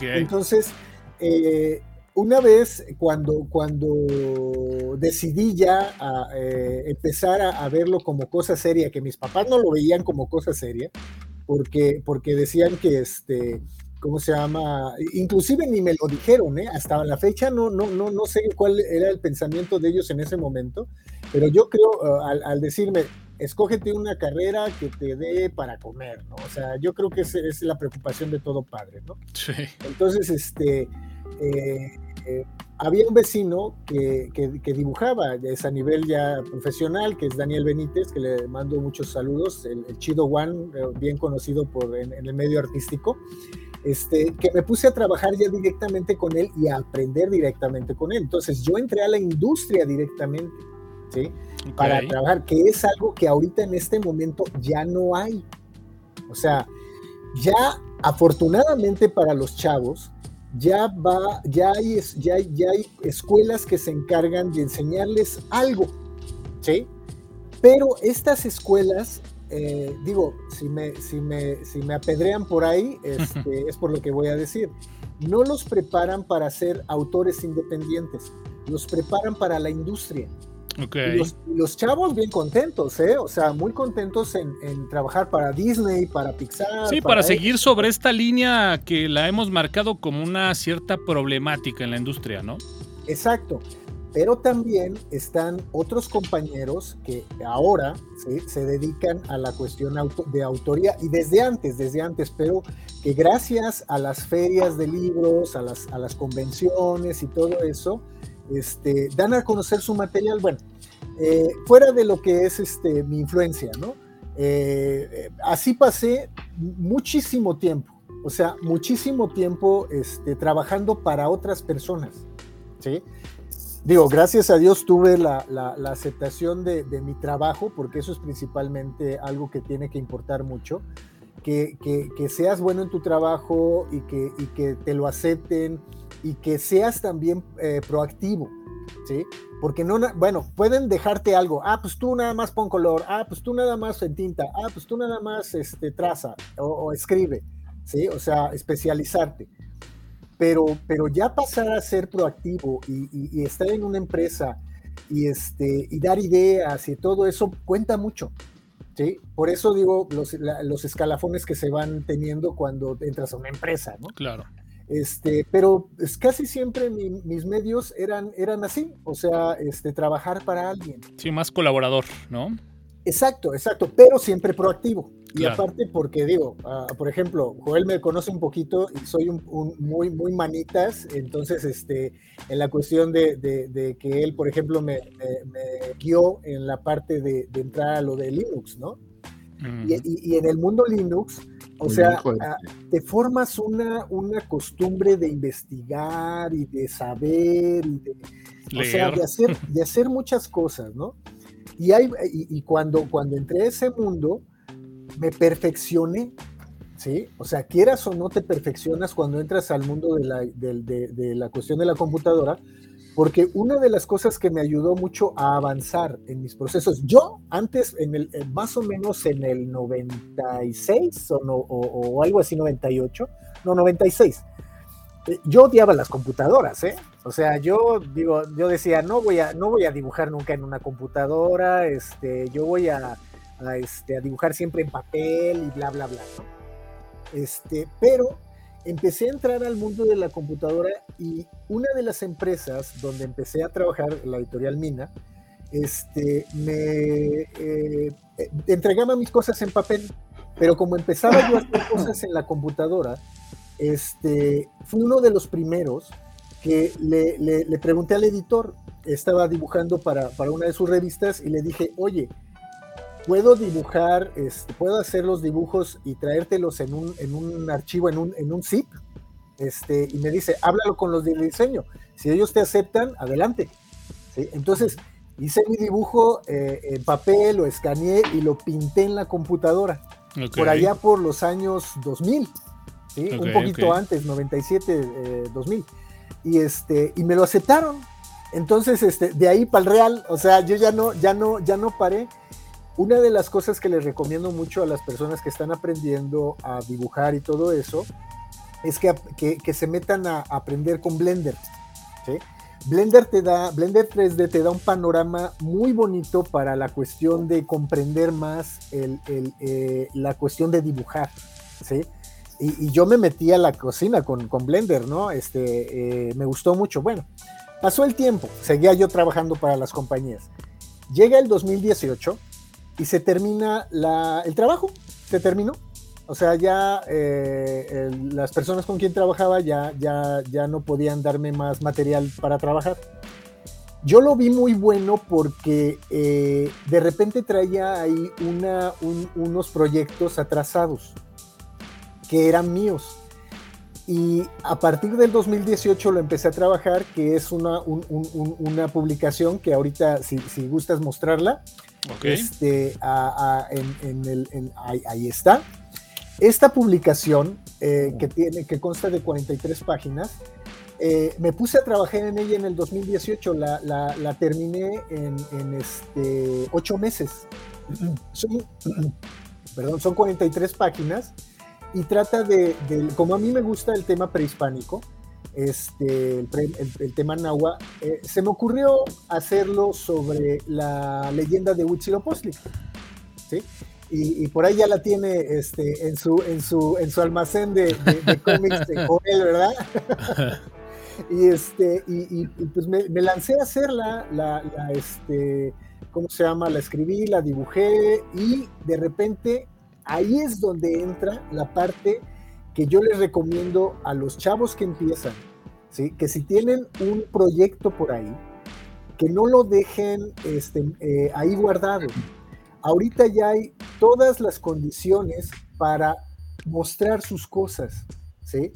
Speaker 4: Entonces, eh, una vez cuando, cuando decidí ya a, eh, empezar a, verlo como cosa seria, que mis papás no lo veían como cosa seria, porque, porque decían que este, ¿cómo se llama? Inclusive ni me lo dijeron, ¿eh? Hasta la fecha no, no, no, no sé cuál era el pensamiento de ellos en ese momento, pero yo creo, uh, al, decirme, escógete una carrera que te dé para comer, ¿no? O sea, yo creo que esa es la preocupación de todo padre, ¿no?
Speaker 1: Sí.
Speaker 4: Entonces, este, eh, eh, había un vecino que, que, dibujaba, es a nivel ya profesional, que es Daniel Benítez, que le mando muchos saludos, el, Chido One, eh, bien conocido por, en el medio artístico este, que me puse a trabajar ya directamente con él y a aprender directamente con él. Entonces yo entré a la industria directamente, ¿sí? Para trabajar, que es algo que ahorita en este momento ya no hay. O sea, ya afortunadamente para los chavos, ya va, ya hay, ya, ya hay escuelas que se encargan de enseñarles algo, ¿sí? Pero estas escuelas eh, digo, si me, si, me, si me apedrean por ahí, este, es por lo que voy a decir. No los preparan para ser autores independientes, los preparan para la industria.
Speaker 1: Okay.
Speaker 4: los, chavos bien contentos, ¿eh? O sea, muy contentos en, trabajar para Disney, para Pixar.
Speaker 1: Sí, para, seguir sobre esta línea que la hemos marcado como una cierta problemática en la industria, ¿no?
Speaker 4: Exacto. pero también están otros compañeros que ahora se dedican a la cuestión de autoría y desde antes, desde antes, pero que gracias a las ferias de libros, a las, a las convenciones y todo eso, este, dan a conocer su material. Bueno, eh, fuera de lo que es este, mi influencia, ¿no? Eh, así pasé muchísimo tiempo, o sea, muchísimo tiempo este, trabajando para otras personas, ¿sí? digo, gracias a Dios tuve la, aceptación de, mi trabajo, porque eso es principalmente algo que tiene que importar mucho, que, seas bueno en tu trabajo y que, que, te lo acepten y que seas también eh, proactivo, ¿sí? Porque no, bueno, pueden dejarte algo, ah, pues tú nada más pon color, ah, pues tú nada más en tinta, ah, pues tú nada más este, traza o, o escribe, ¿sí? O sea, especializarte pero, pero ya pasar a ser proactivo y, estar en una empresa y, este, y dar ideas y todo eso cuenta mucho. ¿sí? Por eso digo los, los escalafones que se van teniendo cuando entras a una empresa, ¿no?
Speaker 1: Claro.
Speaker 4: Este, pero es casi siempre mis medios eran, eran así, o sea, este, trabajar para alguien.
Speaker 1: Sí, más colaborador, ¿no?
Speaker 4: Exacto, exacto, pero siempre proactivo. Y aparte porque digo, ah, por ejemplo, Joel me conoce un poquito y soy un, muy, muy manitas, entonces este, en la cuestión de, de, que él, por ejemplo, me, me, guió en la parte de, de, entrar a lo de Linux, ¿no? y, y, en el mundo Linux, o sea, ah, te formas una, una costumbre de investigar y de saber y de, o sea, de hacer, de hacer muchas cosas, ¿no? Y, hay, y, y cuando, cuando entré a ese mundo, me perfeccioné, ¿sí? O sea, quieras o no te perfeccionas cuando entras al mundo de la, de, la cuestión de la computadora, porque una de las cosas que me ayudó mucho a avanzar en mis procesos, yo antes, en el, más o menos en el 96 o, o, algo así, 98, no, 96, eh, yo odiaba las computadoras, ¿eh? O sea, yo digo, yo decía, no voy a, no voy a dibujar nunca en una computadora, este, yo voy a, a, este, a dibujar siempre en papel y bla, bla, bla. Este, pero empecé a entrar al mundo de la computadora y una de las empresas donde empecé a trabajar, la editorial Mina, este, me eh, entregaba mis cosas en papel, pero como empezaba yo a hacer cosas en la computadora, este, fui uno de los primeros que le, le, pregunté al editor, estaba dibujando para, para, una de sus revistas y le dije, oye, puedo dibujar, este, puedo hacer los dibujos y traértelos en un, en un archivo, en un, en un zip. Este, y me dice, háblalo con los de diseño. Si ellos te aceptan, adelante. Entonces, hice mi dibujo eh, en papel, lo escaneé y lo pinté en la computadora. Por allá por los años 2000. un poquito antes, 97, 2000. Eh, y, este, y me lo aceptaron. Entonces, este, de ahí para el real, o sea, yo ya no, ya no, ya no paré. Una de las cosas que les recomiendo mucho a las personas que están aprendiendo a dibujar y todo eso es que, que, se metan a, aprender con Blender. Blender te da, Blender 3D te da un panorama muy bonito para la cuestión de comprender más el, el, eh, la cuestión de dibujar. ¿sí? Y, yo me metí a la cocina con, con Blender, ¿no? Este, eh, me gustó mucho. Bueno, pasó el tiempo, seguía yo trabajando para las compañías. Llega el 2018 y se termina la, el trabajo, se terminó. O sea, ya eh, las personas con quien trabajaba ya, ya, ya no podían darme más material para trabajar. Yo lo vi muy bueno porque eh, de repente traía ahí una, unos proyectos atrasados que eran míos. Y a partir del 2018 lo empecé a trabajar, que es una, una publicación que ahorita, si, si gustas mostrarla, este, en, el, ahí, está. Esta publicación, eh, que, tiene, que consta de 43 páginas, eh, me puse a trabajar en ella en el 2018, la, la, terminé en, en, este, 8 meses. Son, perdón, son 43 páginas y trata de, de, como a mí me gusta el tema prehispánico, este, el, tema Nahua, eh, se me ocurrió hacerlo sobre la leyenda de Huitzilopochtli. ¿sí? Y, por ahí ya la tiene este, en, su, en, su, en su almacén de, cómics de Joel, ¿verdad? y este, y, pues me, lancé a hacerla, la, la, este, ¿cómo se llama? La escribí, la dibujé y de repente ahí es donde entra la parte que yo les recomiendo a los chavos que empiezan, ¿sí? que si tienen un proyecto por ahí, que no lo dejen este, eh, ahí guardado. Ahorita ya hay todas las condiciones para mostrar sus cosas, ¿sí?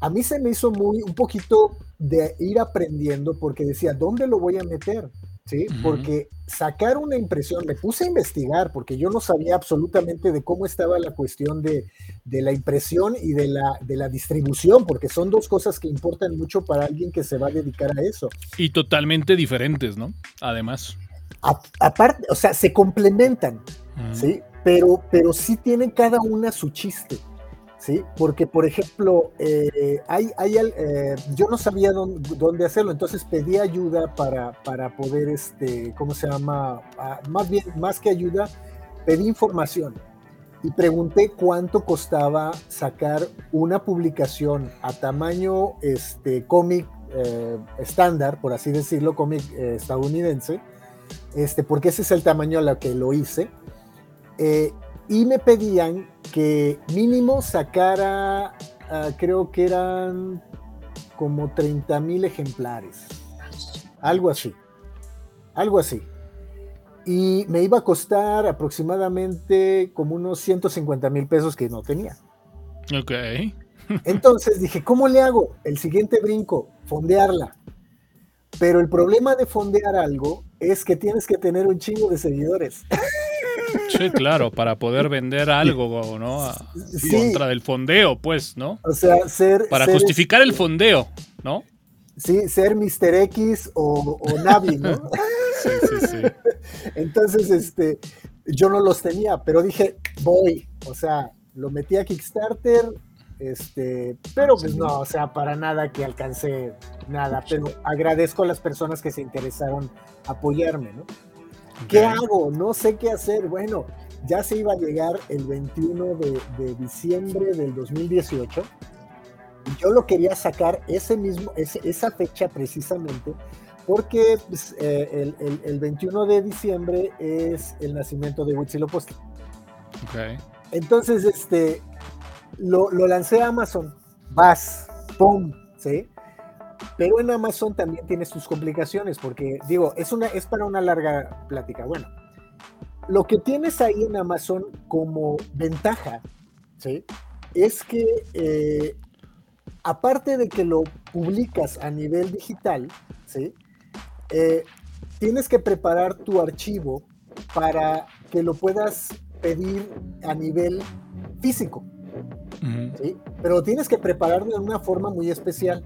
Speaker 4: A mí se me hizo muy, un poquito de ir aprendiendo porque decía, ¿dónde lo voy a meter? ¿Sí? Porque sacar una impresión, me puse a investigar porque yo no sabía absolutamente de cómo estaba la cuestión de, la impresión y de la, de la distribución, porque son dos cosas que importan mucho para alguien que se va a dedicar a eso.
Speaker 1: Y totalmente diferentes, ¿no? Además.
Speaker 4: aparte, o sea, se complementan, ¿sí? Pero, pero sí tienen cada una su chiste. ¿Sí? Porque, por ejemplo, eh, hay, hay, eh, yo no sabía dónde, hacerlo, entonces pedí ayuda para, para poder, este, ¿cómo se llama? Ah, más bien, más que ayuda, pedí información y pregunté cuánto costaba sacar una publicación a tamaño este, cómic eh, estándar, por así decirlo, cómic estadounidense, este, porque ese es el tamaño a lo que lo hice y me pedían que mínimo sacara, ah, creo que eran como 30 mil ejemplares, algo así, algo así. Y me iba a costar aproximadamente como unos 150 mil pesos que no tenía.
Speaker 1: Ok.
Speaker 4: Entonces dije, ¿cómo le hago? El siguiente brinco, fondearla. Pero el problema de fondear algo es que tienes que tener un chingo de seguidores.
Speaker 1: Sí, claro, para poder vender algo, ¿no? Contra del fondeo, pues, ¿no?
Speaker 4: O sea, ser.
Speaker 1: Para justificar el fondeo, ¿no?
Speaker 4: Sí, ser Mr. X o, o Navi, ¿no?
Speaker 1: sí, sí, sí.
Speaker 4: Entonces, este, yo no los tenía, pero dije, voy. O sea, lo metí a Kickstarter, este, pero pues no, o sea, para nada que alcancé nada, pero agradezco a las personas que se interesaron apoyarme, ¿no? ¿Qué hago? No sé qué hacer. Bueno, ya se iba a llegar el 21 de, diciembre del 2018. Y yo lo quería sacar ese mismo, esa fecha precisamente, porque pues, eh, el, 21 de diciembre es el nacimiento de Huitzilopochtli.
Speaker 1: Okay.
Speaker 4: Entonces, este, lo, lo lancé a Amazon. Vas, pum, ¿sí? Pero en Amazon también tiene sus complicaciones, porque digo, es, una, es para una larga plática. Bueno, lo que tienes ahí en Amazon como ventaja, ¿sí? Es que eh, aparte de que lo publicas a nivel digital, ¿sí? Eh, tienes que preparar tu archivo para que lo puedas pedir a nivel físico. ¿sí? Pero tienes que prepararlo de una forma muy especial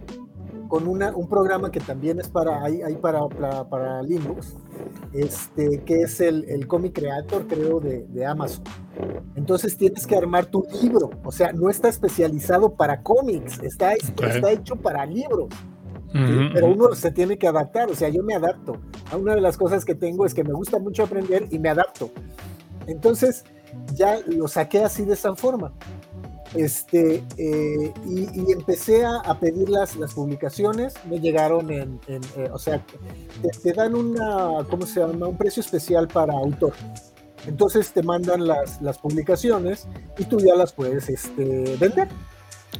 Speaker 4: con una, un programa que también es para, hay, para, para, Linux, este, que es el, el Comic Creator, creo, de, de, Amazon. Entonces tienes que armar tu libro, o sea, no está especializado para cómics, está, está hecho para libros. Pero uno se tiene que adaptar, o sea, yo me adapto. Una de las cosas que tengo es que me gusta mucho aprender y me adapto. Entonces, ya lo saqué así de esa forma. Este, eh, y, empecé a, pedir las, las, publicaciones, me llegaron en, eh, o sea, te, dan una, ¿cómo se llama? Un precio especial para autor. Entonces te mandan las, las publicaciones y tú ya las puedes este, vender.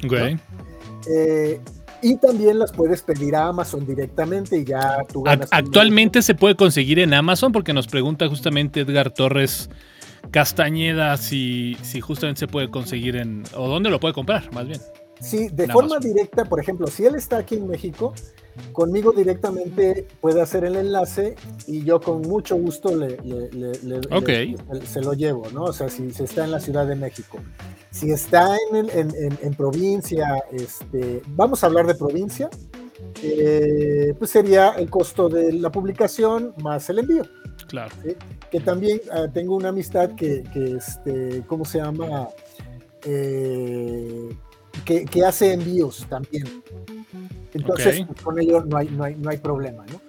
Speaker 1: Okay.
Speaker 4: Eh, y también las puedes pedir a Amazon directamente y ya tú ganas.
Speaker 1: Actualmente se puede conseguir en Amazon porque nos pregunta justamente Edgar Torres Castañeda si, si justamente se puede conseguir en... o dónde lo puede comprar, más bien.
Speaker 4: Sí, de forma directa, por ejemplo, si él está aquí en México, conmigo directamente puede hacer el enlace y yo con mucho gusto le, se lo llevo, ¿no? O sea, si, se está en la Ciudad de México. Si está en, en, en, provincia, este, vamos a hablar de provincia, eh, pues sería el costo de la publicación más el envío.
Speaker 1: Claro.
Speaker 4: Que también ah, tengo una amistad que, que, este, ¿cómo se llama? Eh, que, que, hace envíos también. Entonces, pues, con ello no hay, no hay, no hay problema, ¿no?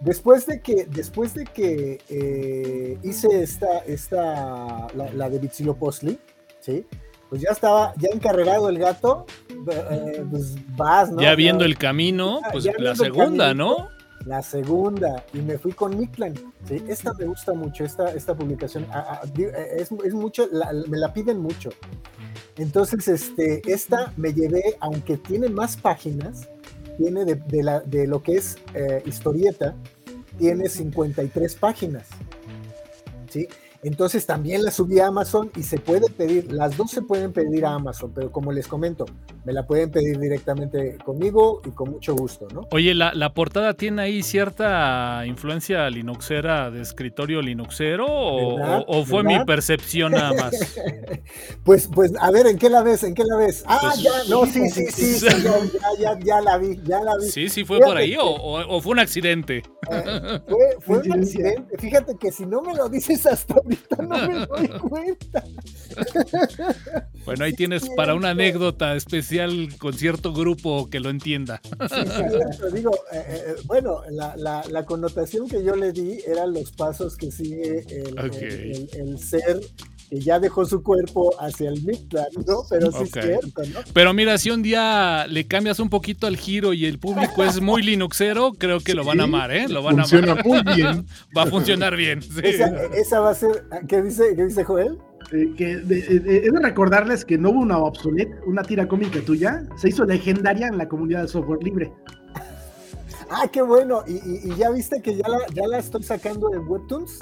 Speaker 4: Después de que, después de que eh, hice esta, esta la, la de Postli, ¿sí? Pues ya estaba, ya encarregado el gato, eh, pues vas, ¿no?
Speaker 1: Ya viendo el camino, pues la segunda, ¿no?
Speaker 4: La segunda, y me fui con Miklan. ¿sí? Esta me gusta mucho, esta, esta publicación. Eh, es, es, mucho, me la piden mucho. Entonces, este, esta me llevé, aunque tiene más páginas, tiene de, de lo que es eh, historieta, tiene 53 páginas. ¿sí? Entonces también la subí a Amazon y se puede pedir, las dos se pueden pedir a Amazon, pero como les comento, me la pueden pedir directamente conmigo y con mucho gusto, ¿no?
Speaker 1: Oye, la, la portada tiene ahí cierta influencia linuxera de escritorio linuxero o, o, fue mi percepción nada más.
Speaker 4: pues, pues, a ver, ¿en qué la ves? ¿En qué la ves? Ah, pues, ya, no, sí, sí, sí, sí ya, ya, ya, la vi, ya la vi.
Speaker 1: Sí, sí, fue por ahí o, o, fue un accidente.
Speaker 4: Eh, fue, fue un accidente. Fíjate que si no me lo dices hasta ahorita no me doy cuenta.
Speaker 1: Bueno, ahí tienes para una anécdota especial con cierto grupo que lo entienda.
Speaker 4: Sí, digo, eh, eh, bueno, la, la, la, connotación que yo le di eran los pasos que sigue el, el, el ser que ya dejó su cuerpo hacia el Mictlan, ¿no? Pero sí es cierto, ¿no?
Speaker 1: Pero mira, si un día le cambias un poquito al giro y el público es muy linuxero, creo que lo van a amar, ¿eh? Lo van
Speaker 2: Funciona
Speaker 1: a amar.
Speaker 2: muy bien.
Speaker 1: Va a funcionar bien. Sí.
Speaker 4: Esa, esa, va a ser, ¿qué dice, qué dice Joel?
Speaker 3: Eh, que de, de, de, de, recordarles que no hubo una obsoleta, una tira cómica tuya, se hizo legendaria en la comunidad de software libre.
Speaker 4: Ah, qué bueno. ¿Y, ya viste que ya la, ya la estoy sacando en Webtoons?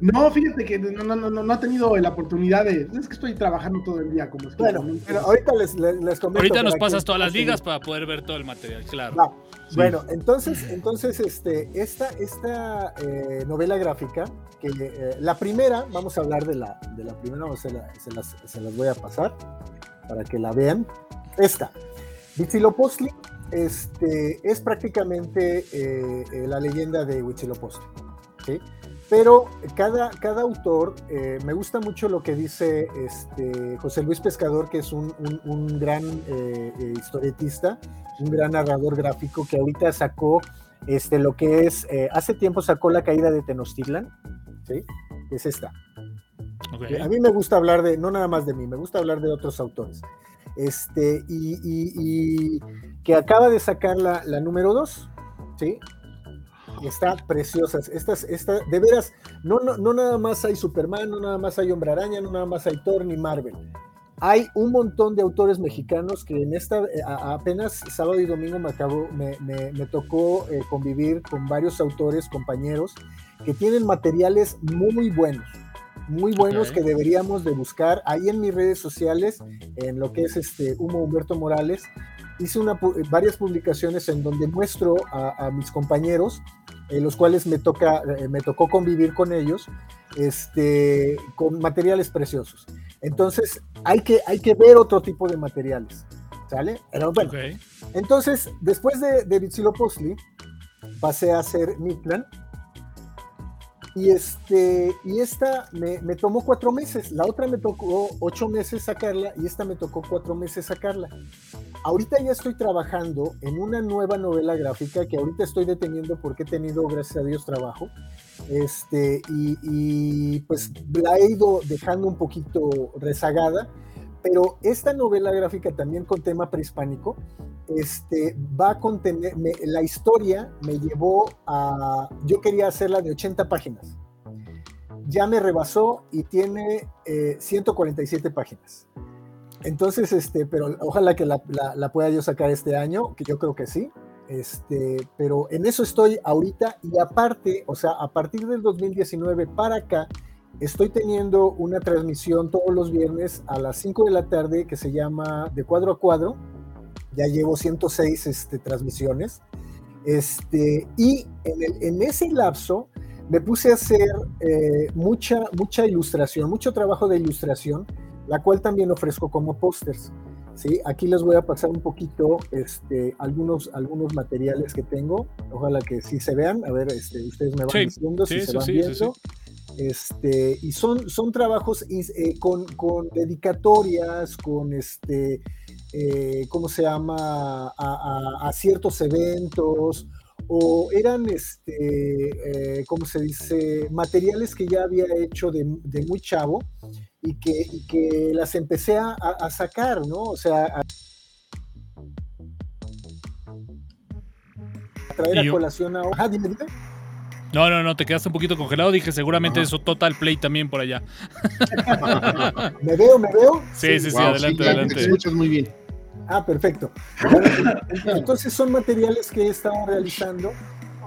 Speaker 3: No, fíjate que no, no, no, no ha tenido la oportunidad de. Es que estoy trabajando todo el día como
Speaker 4: Bueno, pero ahorita les, les, les comento.
Speaker 1: Ahorita nos pasas que, todas las ligas para poder ver todo el material, claro.
Speaker 4: No. Sí. Bueno, entonces, entonces este, esta, esta eh, novela gráfica, que eh, la primera, vamos a hablar de la, de la primera, se, la, se, las, se las voy a pasar para que la vean. Esta, Huitzilopochtli, este, es prácticamente eh, la leyenda de Huitzilopochtli. ¿sí? Pero cada, cada autor, eh, me gusta mucho lo que dice este, José Luis Pescador, que es un, un, un gran eh, eh, historietista, un gran narrador gráfico, que ahorita sacó este, lo que es, eh, hace tiempo sacó La caída de Tenochtitlan, ¿sí? Es esta. Okay. A mí me gusta hablar de, no nada más de mí, me gusta hablar de otros autores. Este, y, y, y que acaba de sacar la, la número 2, ¿sí? Está preciosa. Estas, esta, de veras, no, no, no nada más hay Superman, no nada más hay Hombre Araña, no nada más hay Thor ni Marvel. Hay un montón de autores mexicanos que en esta, a, apenas sábado y domingo me, acabó, me, me, me tocó eh, convivir con varios autores, compañeros, que tienen materiales muy buenos, muy buenos okay. que deberíamos de buscar ahí en mis redes sociales, en lo que es este Humo Humberto Morales. Hice una, varias publicaciones en donde muestro a, a mis compañeros en los cuales me, toca, eh, me tocó convivir con ellos, este, con materiales preciosos. Entonces, hay que, hay que ver otro tipo de materiales, ¿sale? Pero bueno, okay. entonces, después de, de pasé a hacer mi plan, y, este, y esta me, me, tomó cuatro meses, la otra me tocó ocho meses sacarla y esta me tocó cuatro meses sacarla. Ahorita ya estoy trabajando en una nueva novela gráfica que ahorita estoy deteniendo porque he tenido, gracias a Dios, trabajo. Este, y, y pues la he ido dejando un poquito rezagada, pero esta novela gráfica también con tema prehispánico este, va a contener, la historia me llevó a, yo quería hacerla de 80 páginas, ya me rebasó y tiene eh, 147 páginas. Entonces, este, pero ojalá que la, la, pueda yo sacar este año, que yo creo que sí. Este, pero en eso estoy ahorita y aparte, o sea, a partir del 2019 para acá, estoy teniendo una transmisión todos los viernes a las 5 de la tarde que se llama De Cuadro a Cuadro, ya llevo 106 este, transmisiones. Este, y en, ese lapso me puse a hacer eh, mucha, mucha ilustración, mucho trabajo de ilustración, la cual también ofrezco como pósters. ¿sí? Aquí les voy a pasar un poquito este, algunos, algunos materiales que tengo. Ojalá que sí se vean. A ver, este, ustedes me van sí, diciendo si sí, se van sí, viendo. Este, y son, son trabajos eh, con, con, dedicatorias, con este, eh, ¿cómo se llama? A, a, a, ciertos eventos, o eran, este, eh, ¿cómo se dice? Materiales que ya había hecho de, de muy chavo y que, las empecé a, sacar, ¿no? O sea, a, a traer colación a... Dime, dime.
Speaker 1: No, no, no, te quedaste un poquito congelado. Dije, seguramente eso Total Play también por allá.
Speaker 4: ¿Me veo, me veo?
Speaker 1: Sí, sí, sí, wow, adelante,
Speaker 2: sí, adelante. Escuchas muy bien.
Speaker 4: Ah, perfecto. Entonces son materiales que he estado realizando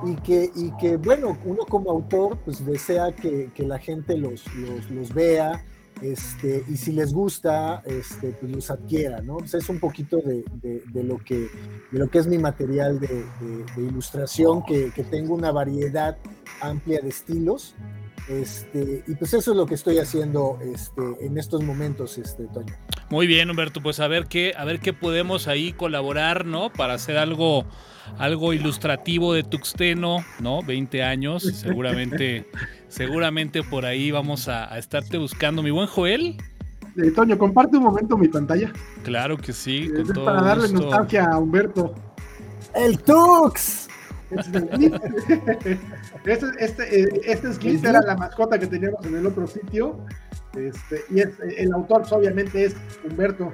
Speaker 4: y que, y que bueno, uno como autor pues desea que, la gente los, los vea, este, y si les gusta, este, pues los adquiera, ¿no? Pues es un poquito de, de, lo que, de lo que es mi material de, ilustración, que, que, tengo una variedad amplia de estilos, este, y pues eso es lo que estoy haciendo este, en estos momentos, este, Toño.
Speaker 1: Muy bien, Humberto, pues a ver qué, a ver qué podemos ahí colaborar, ¿no? Para hacer algo algo ilustrativo de Tuxteno, ¿no? 20 años, seguramente, seguramente por ahí vamos a, estarte buscando. Mi buen Joel.
Speaker 3: Eh, Toño, comparte un momento mi pantalla.
Speaker 1: Claro que sí.
Speaker 3: Eh, para darle nostalgia a Humberto.
Speaker 4: ¡El Tux!
Speaker 3: este, este, eh, este era la mascota que teníamos en el otro sitio. Este, y el autor pues, obviamente es Humberto.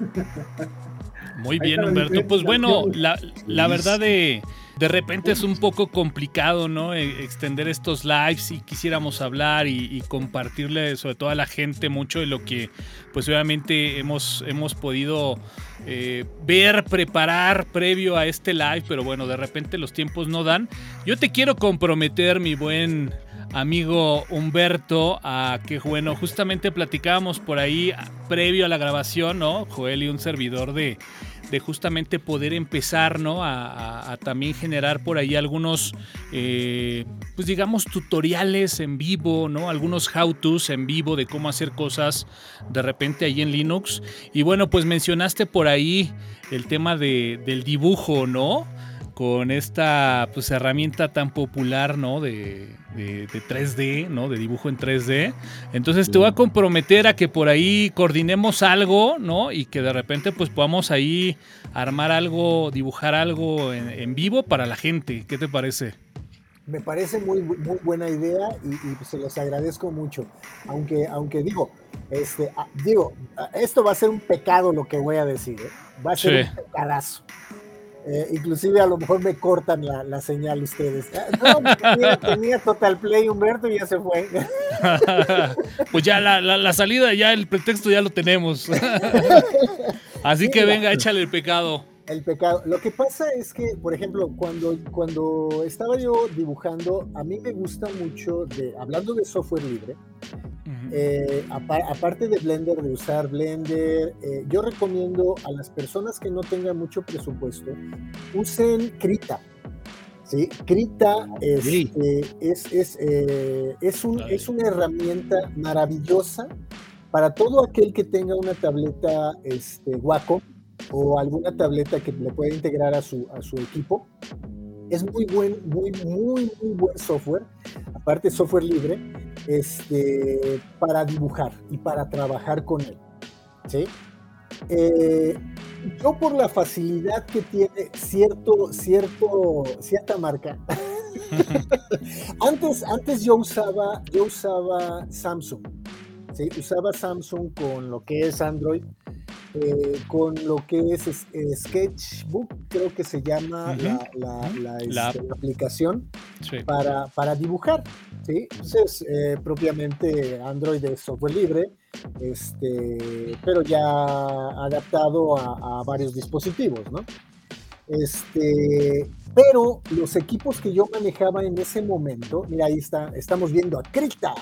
Speaker 1: Muy bien, Humberto. Pues bueno, la, la verdad de, de repente es un poco complicado, ¿no? E, extender estos lives y quisiéramos hablar y, compartirle sobre todo a la gente mucho de lo que pues obviamente hemos, hemos podido eh, ver, preparar previo a este live, pero bueno, de repente los tiempos no dan. Yo te quiero comprometer, mi buen amigo Humberto, a que bueno, justamente platicábamos por ahí previo a la grabación, ¿no? Joel y un servidor de, de justamente poder empezar, ¿no? A, también generar por ahí algunos, eh, pues digamos, tutoriales en vivo, ¿no? Algunos how-tos en vivo de cómo hacer cosas de repente ahí en Linux. Y bueno, pues mencionaste por ahí el tema de, del dibujo, ¿no? Con esta pues, herramienta tan popular, ¿no? De, de, 3D, ¿no? De dibujo en 3D. Entonces te voy a comprometer a que por ahí coordinemos algo, ¿no? Y que de repente pues podamos ahí armar algo, dibujar algo en, vivo para la gente. ¿Qué te parece?
Speaker 4: Me parece muy, muy buena idea y, se los agradezco mucho. Aunque, aunque digo, este, ah, digo, esto va a ser un pecado lo que voy a decir, ¿eh? Va a ser un pecadazo. Eh, inclusive a lo mejor me cortan la, señal ustedes. Ah, no, tenía, Total Play Humberto y ya se fue.
Speaker 1: pues ya la, salida, ya el pretexto ya lo tenemos. Así que venga, échale el pecado.
Speaker 4: El pecado. Lo que pasa es que, por ejemplo, cuando, cuando estaba yo dibujando, a mí me gusta mucho, de, hablando de software libre, eh, aparte de Blender, de usar Blender, eh, yo recomiendo a las personas que no tengan mucho presupuesto, usen Krita. ¿sí? Krita este, es, es, eh, es, un, es una herramienta maravillosa para todo aquel que tenga una tableta este, Wacom o alguna tableta que le pueda integrar a su, a su equipo. Es muy buen, muy, muy, muy buen software, aparte software libre, este, para dibujar y para trabajar con él. ¿sí? Eh, yo por la facilidad que tiene cierto, cierto, cierta marca, antes, antes yo usaba, yo usaba Samsung, ¿sí? usaba Samsung con lo que es Android eh, con lo que es eh, Sketchbook, creo que se llama la, este, aplicación para, para, dibujar. ¿sí? Entonces, eh, propiamente Android es software libre, este, pero ya adaptado a, varios dispositivos. ¿no? Este, pero los equipos que yo manejaba en ese momento, mira, ahí está, estamos viendo a Krita.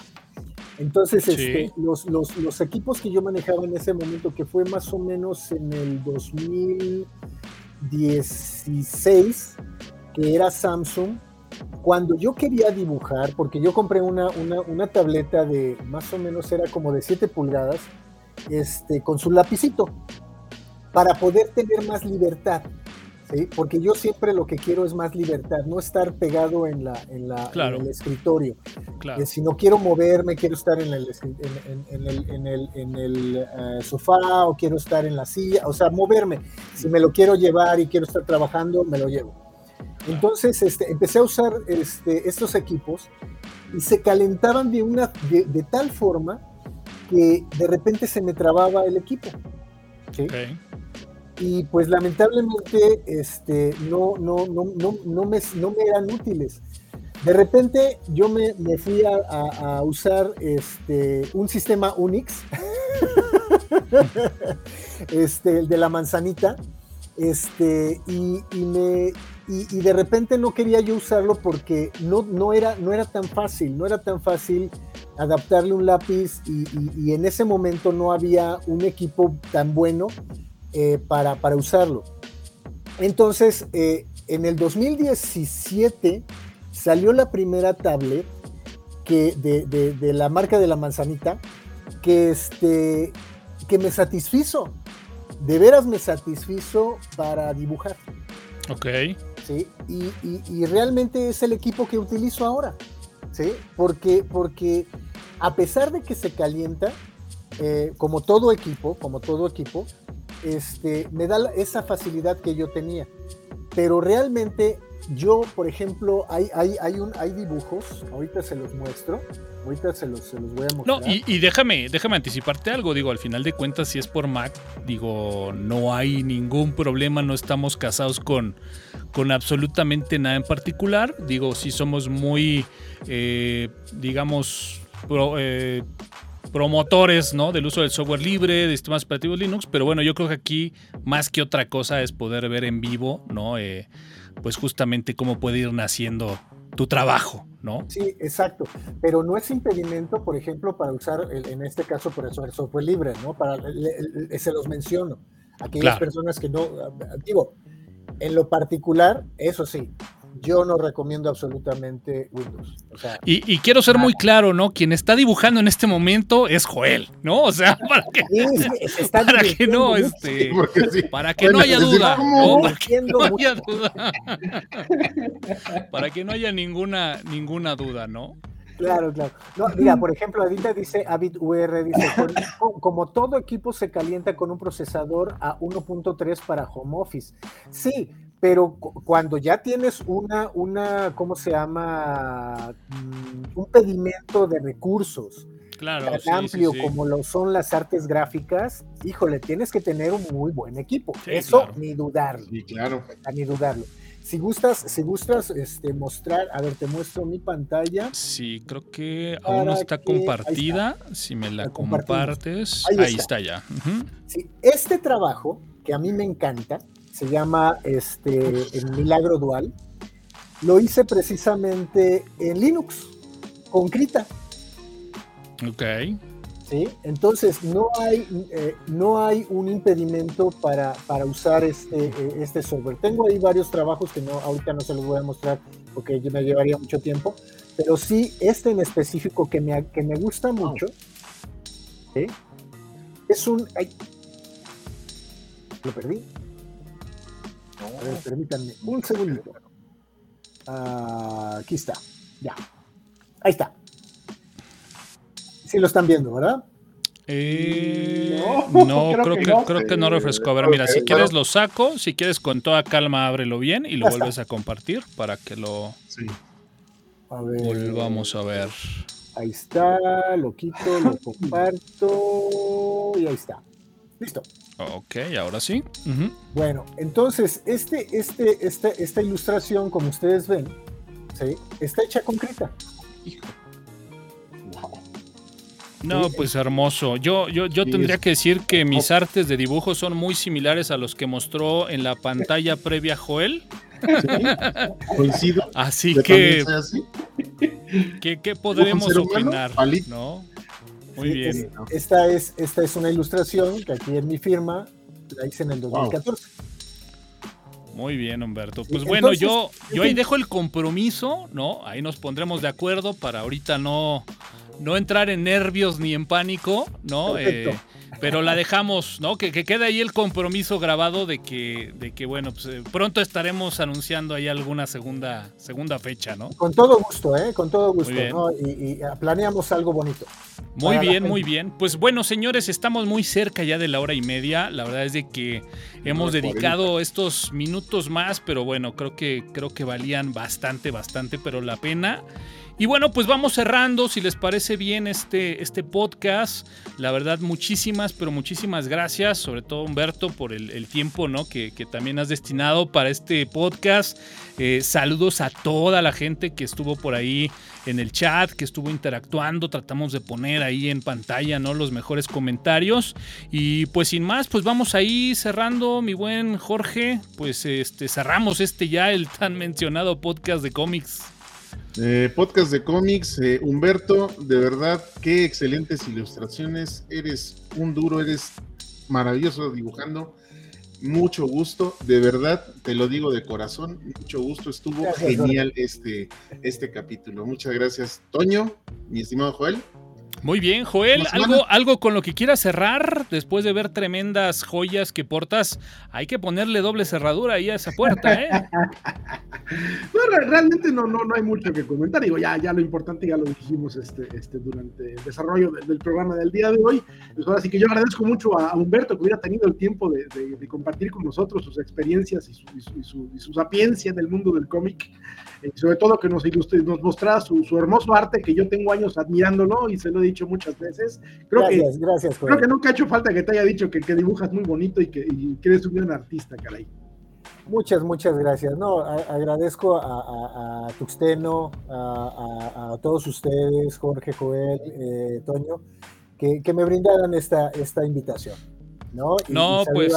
Speaker 4: Entonces, este, los, los, los, equipos que yo manejaba en ese momento, que fue más o menos en el 2016, que era Samsung, cuando yo quería dibujar, porque yo compré una, una, una tableta de más o menos era como de 7 pulgadas, este, con su lapicito, para poder tener más libertad. ¿Sí? Porque yo siempre lo que quiero es más libertad, no estar pegado en, la, en, la, el escritorio. Eh, si no quiero moverme, quiero estar en el, en, el, en el, en el eh, sofá o quiero estar en la silla, o sea, moverme. Si me lo quiero llevar y quiero estar trabajando, me lo llevo. Entonces este, empecé a usar este, estos equipos y se calentaban de, una, de, tal forma que de repente se me trababa el equipo. ¿sí? Y pues lamentablemente este, no, no, no, no, no, me, no me eran útiles. De repente yo me, me fui a, a, usar este, un sistema Unix, este, el de la manzanita, este, y, y me, y, de repente no quería yo usarlo porque no, no, era, no era tan fácil, no era tan fácil adaptarle un lápiz y, en ese momento no había un equipo tan bueno eh, para, para, usarlo. Entonces, eh, en el 2017 salió la primera tablet que de, de, la marca de la manzanita que, este, que me satisfizo, de veras me satisfizo para dibujar.
Speaker 1: Ok.
Speaker 4: ¿sí? Y, realmente es el equipo que utilizo ahora, ¿sí? Porque, porque a pesar de que se calienta, eh, como todo equipo, como todo equipo, este, me da esa facilidad que yo tenía. Pero realmente yo, por ejemplo, hay, hay, hay, un, hay dibujos, ahorita se los muestro, ahorita se los, se los voy a mostrar.
Speaker 1: No, y, déjame, déjame anticiparte algo, digo, al final de cuentas, si es por Mac, digo, no hay ningún problema, no estamos casados con, con absolutamente nada en particular, digo, sí somos muy, eh, digamos, eh, promotores ¿no? del uso del software libre, de sistemas operativos Linux, pero bueno, yo creo que aquí más que otra cosa es poder ver en vivo, ¿no? Eh, pues justamente cómo puede ir naciendo tu trabajo, ¿no?
Speaker 4: Sí, exacto. Pero no es impedimento, por ejemplo, para usar, en este caso, por eso el software libre, ¿no? Para, se los menciono. Aquellas personas que no, digo, en lo particular, eso sí, yo no recomiendo absolutamente Windows.
Speaker 1: y, quiero ser muy claro, ¿no? Quien está dibujando en este momento es Joel, ¿no? O sea, para que, para que no, este, para que no haya duda, ¿no? Para que no haya duda. para que no haya ninguna, ninguna duda, ¿no?
Speaker 4: Claro, claro. No, mira, por ejemplo, ahorita dice AvidUR, dice, como todo equipo se calienta con un procesador a 1.3 para home office. Sí, pero cuando ya tienes una, una, ¿cómo se llama? Mm, un pedimento de recursos
Speaker 1: claro,
Speaker 4: tan amplio como lo son las artes gráficas, híjole, tienes que tener un muy buen equipo. Eso ni dudarlo.
Speaker 2: Sí, claro.
Speaker 4: Ni dudarlo. Si gustas, si gustas este, mostrar, a ver, te muestro mi pantalla.
Speaker 1: Sí, creo que aún no está compartida. Si me la compartes, ahí, está. ya.
Speaker 4: sí, este trabajo, que a mí me encanta, se llama este, El Milagro Dual, lo hice precisamente en Linux, con Krita.
Speaker 1: Ok.
Speaker 4: ¿sí? Entonces, no hay, eh, no hay un impedimento para, para usar este, eh, este software. Tengo ahí varios trabajos que no, ahorita no se los voy a mostrar porque me llevaría mucho tiempo, pero sí, este en específico que me, que me gusta mucho, es un... lo perdí. A ver, permítanme un segundito. Ah, aquí está, ya. Ahí está. Sí lo están viendo, ¿verdad?
Speaker 1: Eh, no, creo, que, no. creo que no refrescó. A ver, mira, si quieres lo saco, si quieres con toda calma ábrelo bien y lo vuelves a compartir para que lo sí. a ver. volvamos a ver.
Speaker 4: Ahí está, lo quito, lo comparto y ahí está. Listo.
Speaker 1: Ok, ahora sí.
Speaker 4: Bueno, entonces, este, este, este, esta ilustración, como ustedes ven, ¿sí? está hecha con Krita. Hijo.
Speaker 1: No, pues hermoso. Yo, yo, yo tendría que decir que mis artes de dibujo son muy similares a los que mostró en la pantalla previa Joel.
Speaker 2: coincido.
Speaker 1: Así que, ¿qué, podremos opinar? ¿no? Muy bien.
Speaker 4: esta, es, esta es una ilustración que aquí en mi firma la hice en el 2014.
Speaker 1: Muy bien, Humberto. Pues bueno, yo, yo ahí dejo el compromiso, ¿no? Ahí nos pondremos de acuerdo para ahorita no no entrar en nervios ni en pánico, ¿no? Eh, pero la dejamos, ¿no? Que, que quede ahí el compromiso grabado de que, de que bueno, pues eh, pronto estaremos anunciando ahí alguna segunda, segunda fecha, ¿no?
Speaker 4: Con todo gusto, ¿eh? Con todo gusto, ¿no? Y, ah, planeamos algo bonito.
Speaker 1: Muy bien, muy bien. Pues bueno, señores, estamos muy cerca ya de la hora y media. La verdad es de que hemos dedicado estos minutos más, pero bueno, creo que, creo que valían bastante, bastante, pero la pena. Y bueno, pues vamos cerrando, si les parece bien este, este podcast. La verdad, muchísimas, pero muchísimas gracias, sobre todo Humberto, por el, tiempo ¿no? que, también has destinado para este podcast. Eh, saludos a toda la gente que estuvo por ahí en el chat, que estuvo interactuando. Tratamos de poner ahí en pantalla ¿no? los mejores comentarios. Y pues sin más, pues vamos ahí cerrando, mi buen Jorge. Pues este, cerramos este ya, el tan mencionado podcast de cómics.
Speaker 2: Eh, podcast de cómics, eh, Humberto, de verdad, qué excelentes ilustraciones. Eres un duro, eres maravilloso dibujando. Mucho gusto, de verdad, te lo digo de corazón, mucho gusto. Estuvo genial este, este capítulo. Muchas gracias, Toño, mi estimado Joel.
Speaker 1: Muy bien, Joel, algo, algo con lo que quieras cerrar después de ver tremendas joyas que portas. Hay que ponerle doble cerradura ahí a esa puerta, ¿eh?
Speaker 3: no, realmente no, no, no hay mucho que comentar. Digo, ya, ya lo importante ya lo dijimos este, este, durante el desarrollo del, programa del día de hoy. Pues ahora sí que yo agradezco mucho a, Humberto que hubiera tenido el tiempo de, compartir con nosotros sus experiencias y su, y su, y su sapiencia en el mundo del cómic y sobre todo que nos ilustre, nos mostrara su, hermoso arte que yo tengo años admirándolo y se lo dicho muchas veces. Creo
Speaker 4: gracias,
Speaker 3: que,
Speaker 4: gracias.
Speaker 3: Creo que nunca ha hecho falta que te haya dicho que, que dibujas muy bonito y que, y eres un gran artista, caray.
Speaker 4: Muchas, muchas gracias. No, agradezco a, Tuxteno, a, todos ustedes, Jorge, Joel, eh, Toño, que, me brindaran esta, esta invitación. No,
Speaker 1: no pues.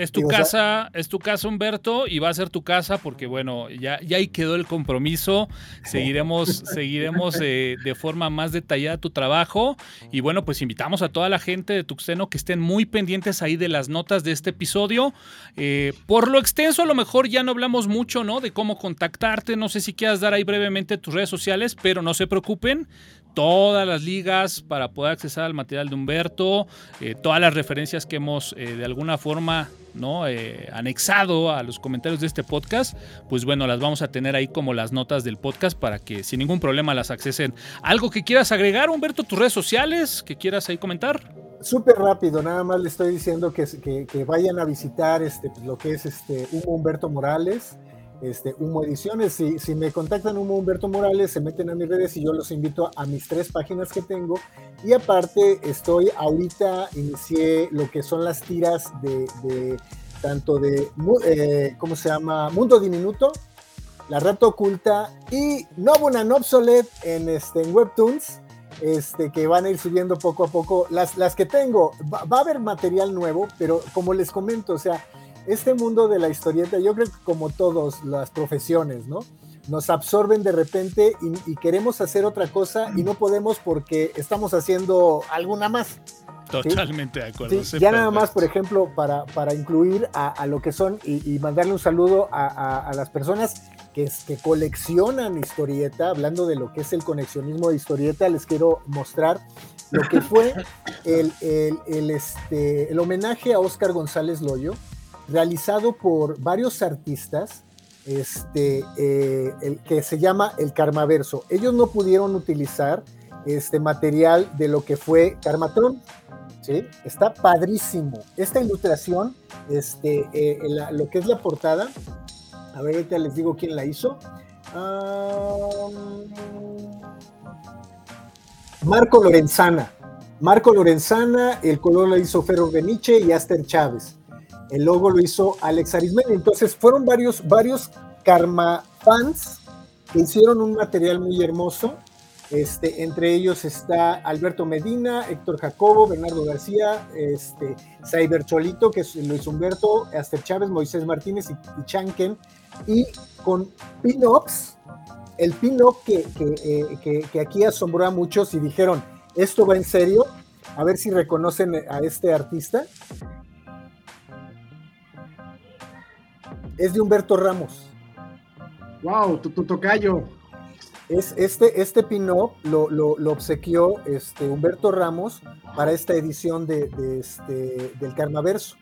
Speaker 1: Es tu casa, es tu casa, Humberto, y va a ser tu casa porque, bueno, ya, ya ahí quedó el compromiso. Seguiremos, seguiremos de forma más detallada tu trabajo. Y bueno, pues invitamos a toda la gente de Tuxteno que estén muy pendientes ahí de las notas de este episodio. Eh, por lo extenso, a lo mejor ya no hablamos mucho, ¿no? De cómo contactarte. No sé si quieras dar ahí brevemente tus redes sociales, pero no se preocupen todas las ligas para poder acceder al material de Humberto, eh, todas las referencias que hemos eh, de alguna forma ¿no? Eh, anexado a los comentarios de este podcast, pues bueno, las vamos a tener ahí como las notas del podcast para que sin ningún problema las accesen. ¿Algo que quieras agregar, Humberto, tus redes sociales, que quieras ahí comentar?
Speaker 4: Súper rápido, nada más le estoy diciendo que, que, vayan a visitar este, pues, lo que es este Humberto Morales este, Humo Ediciones. Si, si me contactan Humo Humberto Morales, se meten a mis redes y yo los invito a mis tres páginas que tengo. Y aparte, estoy ahorita, inicié lo que son las tiras de, tanto de, eh, ¿cómo se llama? Mundo Diminuto, La Rata Oculta y Nobunan Obsolete en, este, en Webtoons. Este, que van a ir subiendo poco a poco. Las, las que tengo, va, va, a haber material nuevo, pero como les comento, o sea, este mundo de la historieta, yo creo que como todas las profesiones, ¿no? Nos absorben de repente y, queremos hacer otra cosa y no podemos porque estamos haciendo alguna más.
Speaker 1: Totalmente de acuerdo.
Speaker 4: ya nada más, por ejemplo, para, para incluir a, lo que son y, mandarle un saludo a, las personas que, que coleccionan historieta, hablando de lo que es el conexionismo de historieta, les quiero mostrar lo que fue el, el, este, el homenaje a Oscar González Loyo, realizado por varios artistas, este, eh, el, que se llama el Karmaverso. Ellos no pudieron utilizar este material de lo que fue Karmatron. ¿sí? Está padrísimo. Esta ilustración, este, eh, lo que es la portada, a ver, ahorita les digo quién la hizo. Marco Lorenzana. Marco Lorenzana, el color lo hizo Ferro Beniche y Aster Chávez. El logo lo hizo Alex Arismendi. Entonces fueron varios, varios Karma fans que hicieron un material muy hermoso. Este, entre ellos está Alberto Medina, Héctor Jacobo, Bernardo García, este, Cyber Cholito, que es Luis Humberto, Aster Chávez, Moisés Martínez y, Chanken. Y con pin-ups, el pin-up que, eh, que, que aquí asombró a muchos y dijeron, esto va en serio, a ver si reconocen a este artista. Es de Humberto Ramos.
Speaker 3: Wow, tu, tocayo.
Speaker 4: Es, este, este pin-up lo, lo, obsequió este, Humberto Ramos para esta edición de, este, del Carnaverso.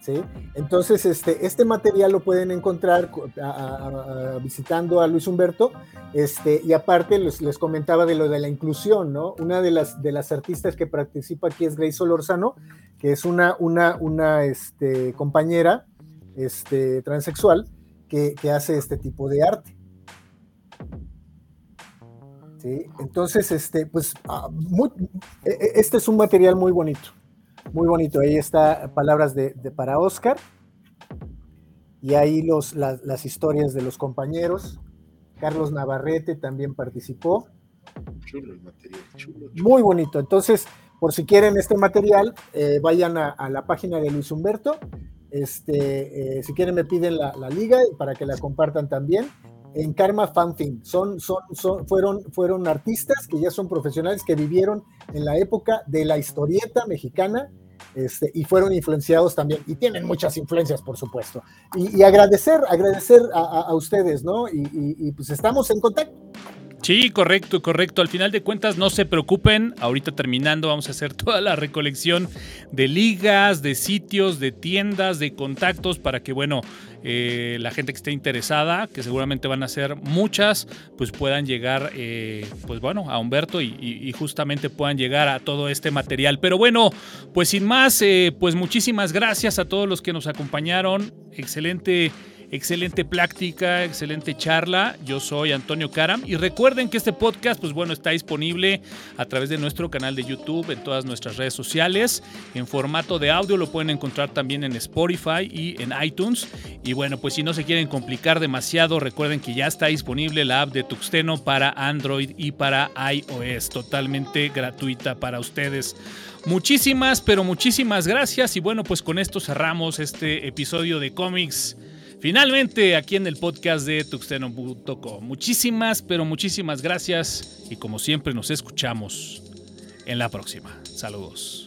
Speaker 4: ¿Sí? Entonces, este, este material lo pueden encontrar visitando a Luis Humberto. Este, y aparte, les, les, comentaba de lo de la inclusión, ¿no? Una de las, de las artistas que participa aquí es Grace Solorzano, que es una, una, una este, compañera este, transexual que, hace este tipo de arte. ¿sí? Entonces, este, pues, ah, e, e, este es un material muy bonito, muy bonito. Ahí está palabras de, para Oscar y ahí los, las historias de los compañeros. Carlos Navarrete también participó. Chulo el material, chulo, Muy bonito. Entonces, por si quieren este material, eh, vayan a, la página de Luis Humberto. Este, eh, si quieren me piden la, la, liga para que la compartan también. En Karma Fanfin son, son, son, fueron, fueron artistas que ya son profesionales que vivieron en la época de la historieta mexicana este, y fueron influenciados también, y tienen muchas influencias, por supuesto. Y, agradecer, agradecer a, ustedes, ¿no? y, pues estamos en contacto.
Speaker 1: Sí, correcto, correcto. Al final de cuentas, no se preocupen. Ahorita terminando, vamos a hacer toda la recolección de ligas, de sitios, de tiendas, de contactos para que, bueno, eh, la gente que esté interesada, que seguramente van a ser muchas, pues puedan llegar, eh, pues bueno, a Humberto y, justamente puedan llegar a todo este material. Pero bueno, pues sin más, eh, pues muchísimas gracias a todos los que nos acompañaron. Excelente Excelente plática, excelente charla. Yo soy Antonio Karam y recuerden que este podcast, pues bueno, está disponible a través de nuestro canal de YouTube, en todas nuestras redes sociales. En formato de audio lo pueden encontrar también en Spotify y en iTunes. Y bueno, pues si no se quieren complicar demasiado, recuerden que ya está disponible la app de Tuxteno para Android y para iOS, totalmente gratuita para ustedes. Muchísimas, pero muchísimas gracias. Y bueno, pues con esto cerramos este episodio de cómics Finalmente, aquí en el podcast de tuxteno.com. Muchísimas, pero muchísimas gracias y como siempre nos escuchamos en la próxima. Saludos.